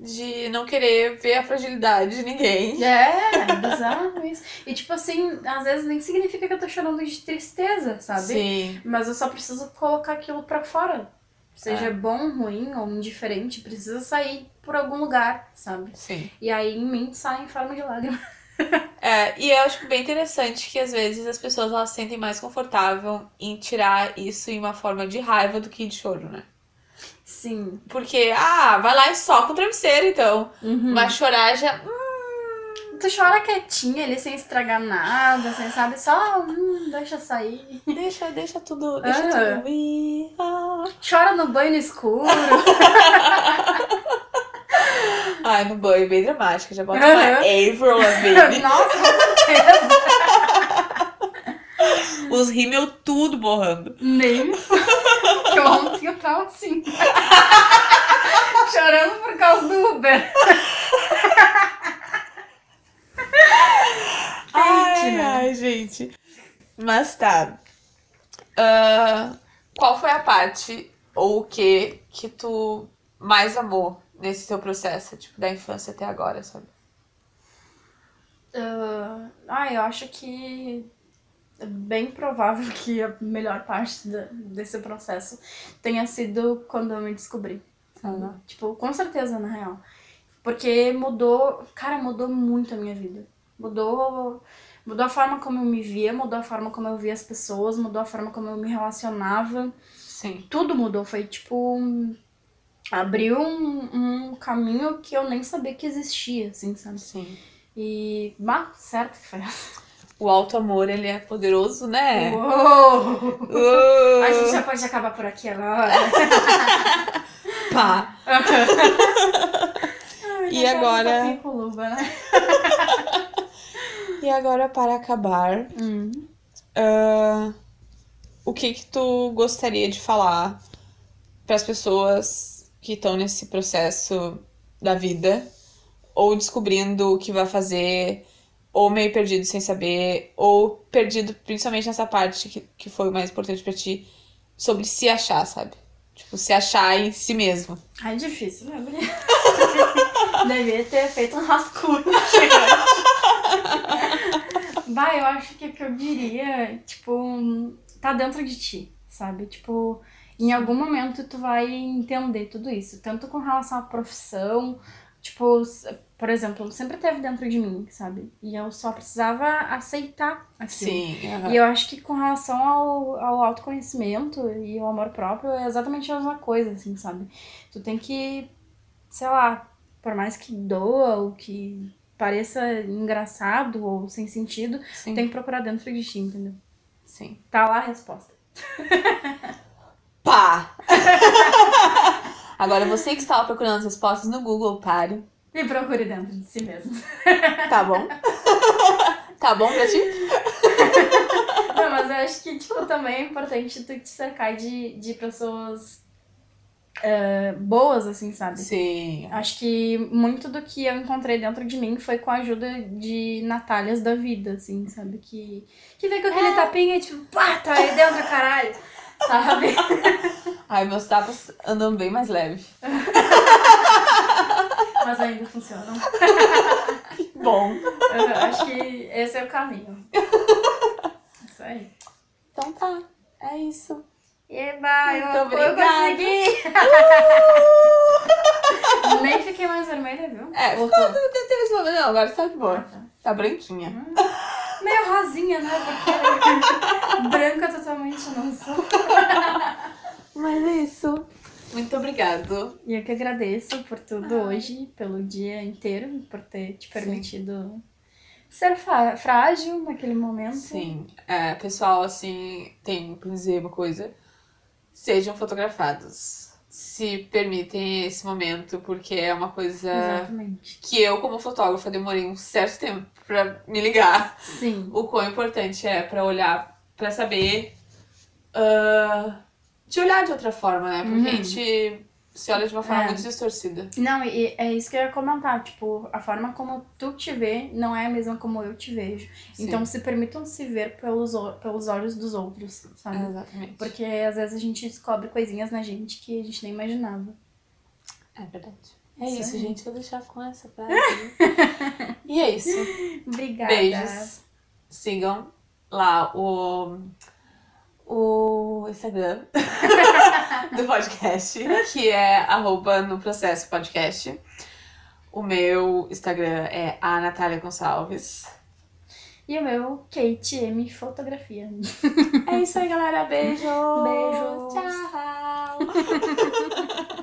de não querer ver a fragilidade de ninguém. É, bizarro isso. E, tipo assim, às vezes nem significa que eu tô chorando de tristeza, sabe? Sim. Mas eu só preciso colocar aquilo pra fora. Seja É. bom, ruim ou indiferente, precisa sair por algum lugar, sabe? Sim. E aí em mim sai em forma de lágrima. É, e eu acho bem interessante que às vezes as pessoas elas se sentem mais confortável em tirar isso em uma forma de raiva do que de choro, né? Sim. Porque, ah, vai lá e soca o travesseiro, então. Uhum. Mas chorar já. hum, Tu chora quietinha ali, sem estragar nada, sem, sabe? Só, hum, deixa sair. deixa, deixa tudo. Deixa Ah. tudo. Ah. Chora no banho no escuro. Ai, no banho, bem dramática. Já bota Aham. uma Avril Lavigne. Nossa, com certeza. Os rímel tudo borrando. Nem. Que ontem eu tava assim. Chorando por causa do Uber. Ai, né? ai, gente. Mas tá. Ah, qual foi a parte ou o que que tu mais amou nesse teu processo, tipo, da infância até agora, sabe? Ah, ah, eu acho que é bem provável que a melhor parte da- desse processo tenha sido quando eu me descobri. sabe? Tipo, com certeza, na real. Porque mudou, cara, mudou muito a minha vida. Mudou, mudou a forma como eu me via, mudou a forma como eu via as pessoas, mudou a forma como eu me relacionava. Sim. Tudo mudou, foi tipo um- abriu um, um caminho que eu nem sabia que existia, assim, sabe? Sim. E, bah, certo que foi essa. O alto amor, ele é poderoso, né? Uou! Uh, A gente já pode acabar por aqui agora. pá. E Já tá agora- um com luva, né? E agora, para acabar, Hum. ah, o que que tu gostaria de falar para as pessoas que estão nesse processo da vida, ou descobrindo o que vai fazer, ou meio perdido sem saber, ou perdido principalmente nessa parte que, que foi o mais importante para ti, sobre se achar, sabe? Tipo, se achar em si mesmo. Ai, difícil, né, mulher? Devia ter feito um rascunho. Bah, eu acho que o que eu diria, tipo, tá dentro de ti, sabe? Tipo, em algum momento tu vai entender tudo isso. Tanto com relação à profissão, tipo, por exemplo, sempre teve dentro de mim, sabe? E eu só precisava aceitar aquilo. Sim. aham. E eu acho que com relação ao, ao autoconhecimento e ao amor próprio é exatamente a mesma coisa, assim, sabe? Tu tem que, sei lá, por mais que doa ou que pareça engraçado ou sem sentido, Sim. tem que procurar dentro de ti, entendeu? Sim. Tá lá a resposta. Pá! Agora, você que estava procurando as respostas no Google, pare. E procure dentro de si mesmo. Tá bom? tá bom pra ti? Não, mas eu acho que, tipo, também é importante tu te cercar de, de pessoas eh, boas, assim, sabe? Sim. Acho que muito do que eu encontrei dentro de mim foi com a ajuda de Natálias da vida, assim, sabe? Que, que vem com aquele tapinha e tipo, pá, tá aí dentro, caralho. Sabe? Ai, meus tapas andam bem mais leve. Mas ainda funcionam. Bom. Eu acho que esse é o caminho. Isso aí. Então tá. É isso. Eba, eu, Muito eu obrigada. consegui! Nem fiquei mais vermelha, viu? É, ficou- teve esse momento. Não, agora tá de boa. Ah, tá. Tá branquinha. Rosinha, né? Porque branca totalmente eu não sou. Mas é isso. Muito obrigado. E eu que agradeço por tudo hoje, pelo dia inteiro, por ter te permitido ser fa- frágil naquele momento. Sim. É, pessoal, assim, tem pra dizer uma coisa. Sejam fotografados. Se permitem esse momento, porque é uma coisa Exatamente. que eu, como fotógrafa, demorei um certo tempo pra me ligar. Sim. o quão importante é pra olhar, pra saber. ah, de olhar de outra forma, né? Porque Uhum. a gente se olha de uma forma É. muito distorcida. Não, e é isso que eu ia comentar. Tipo, a forma como tu te vê não é a mesma como eu te vejo. Sim. Então se permitam se ver pelos, pelos olhos dos outros, sabe? Exatamente. Porque às vezes a gente descobre coisinhas na gente que a gente nem imaginava. É verdade. É Isso isso, aí. gente. Vou deixar com essa frase. e é isso. Obrigada. Beijos. Sigam lá o, o Instagram do podcast, que é arroba no processo podcast. O meu Instagram é a Natália Gonçalves. E o meu, Kate M Fotografia. É isso aí, galera. Beijo. Beijo. Tchau.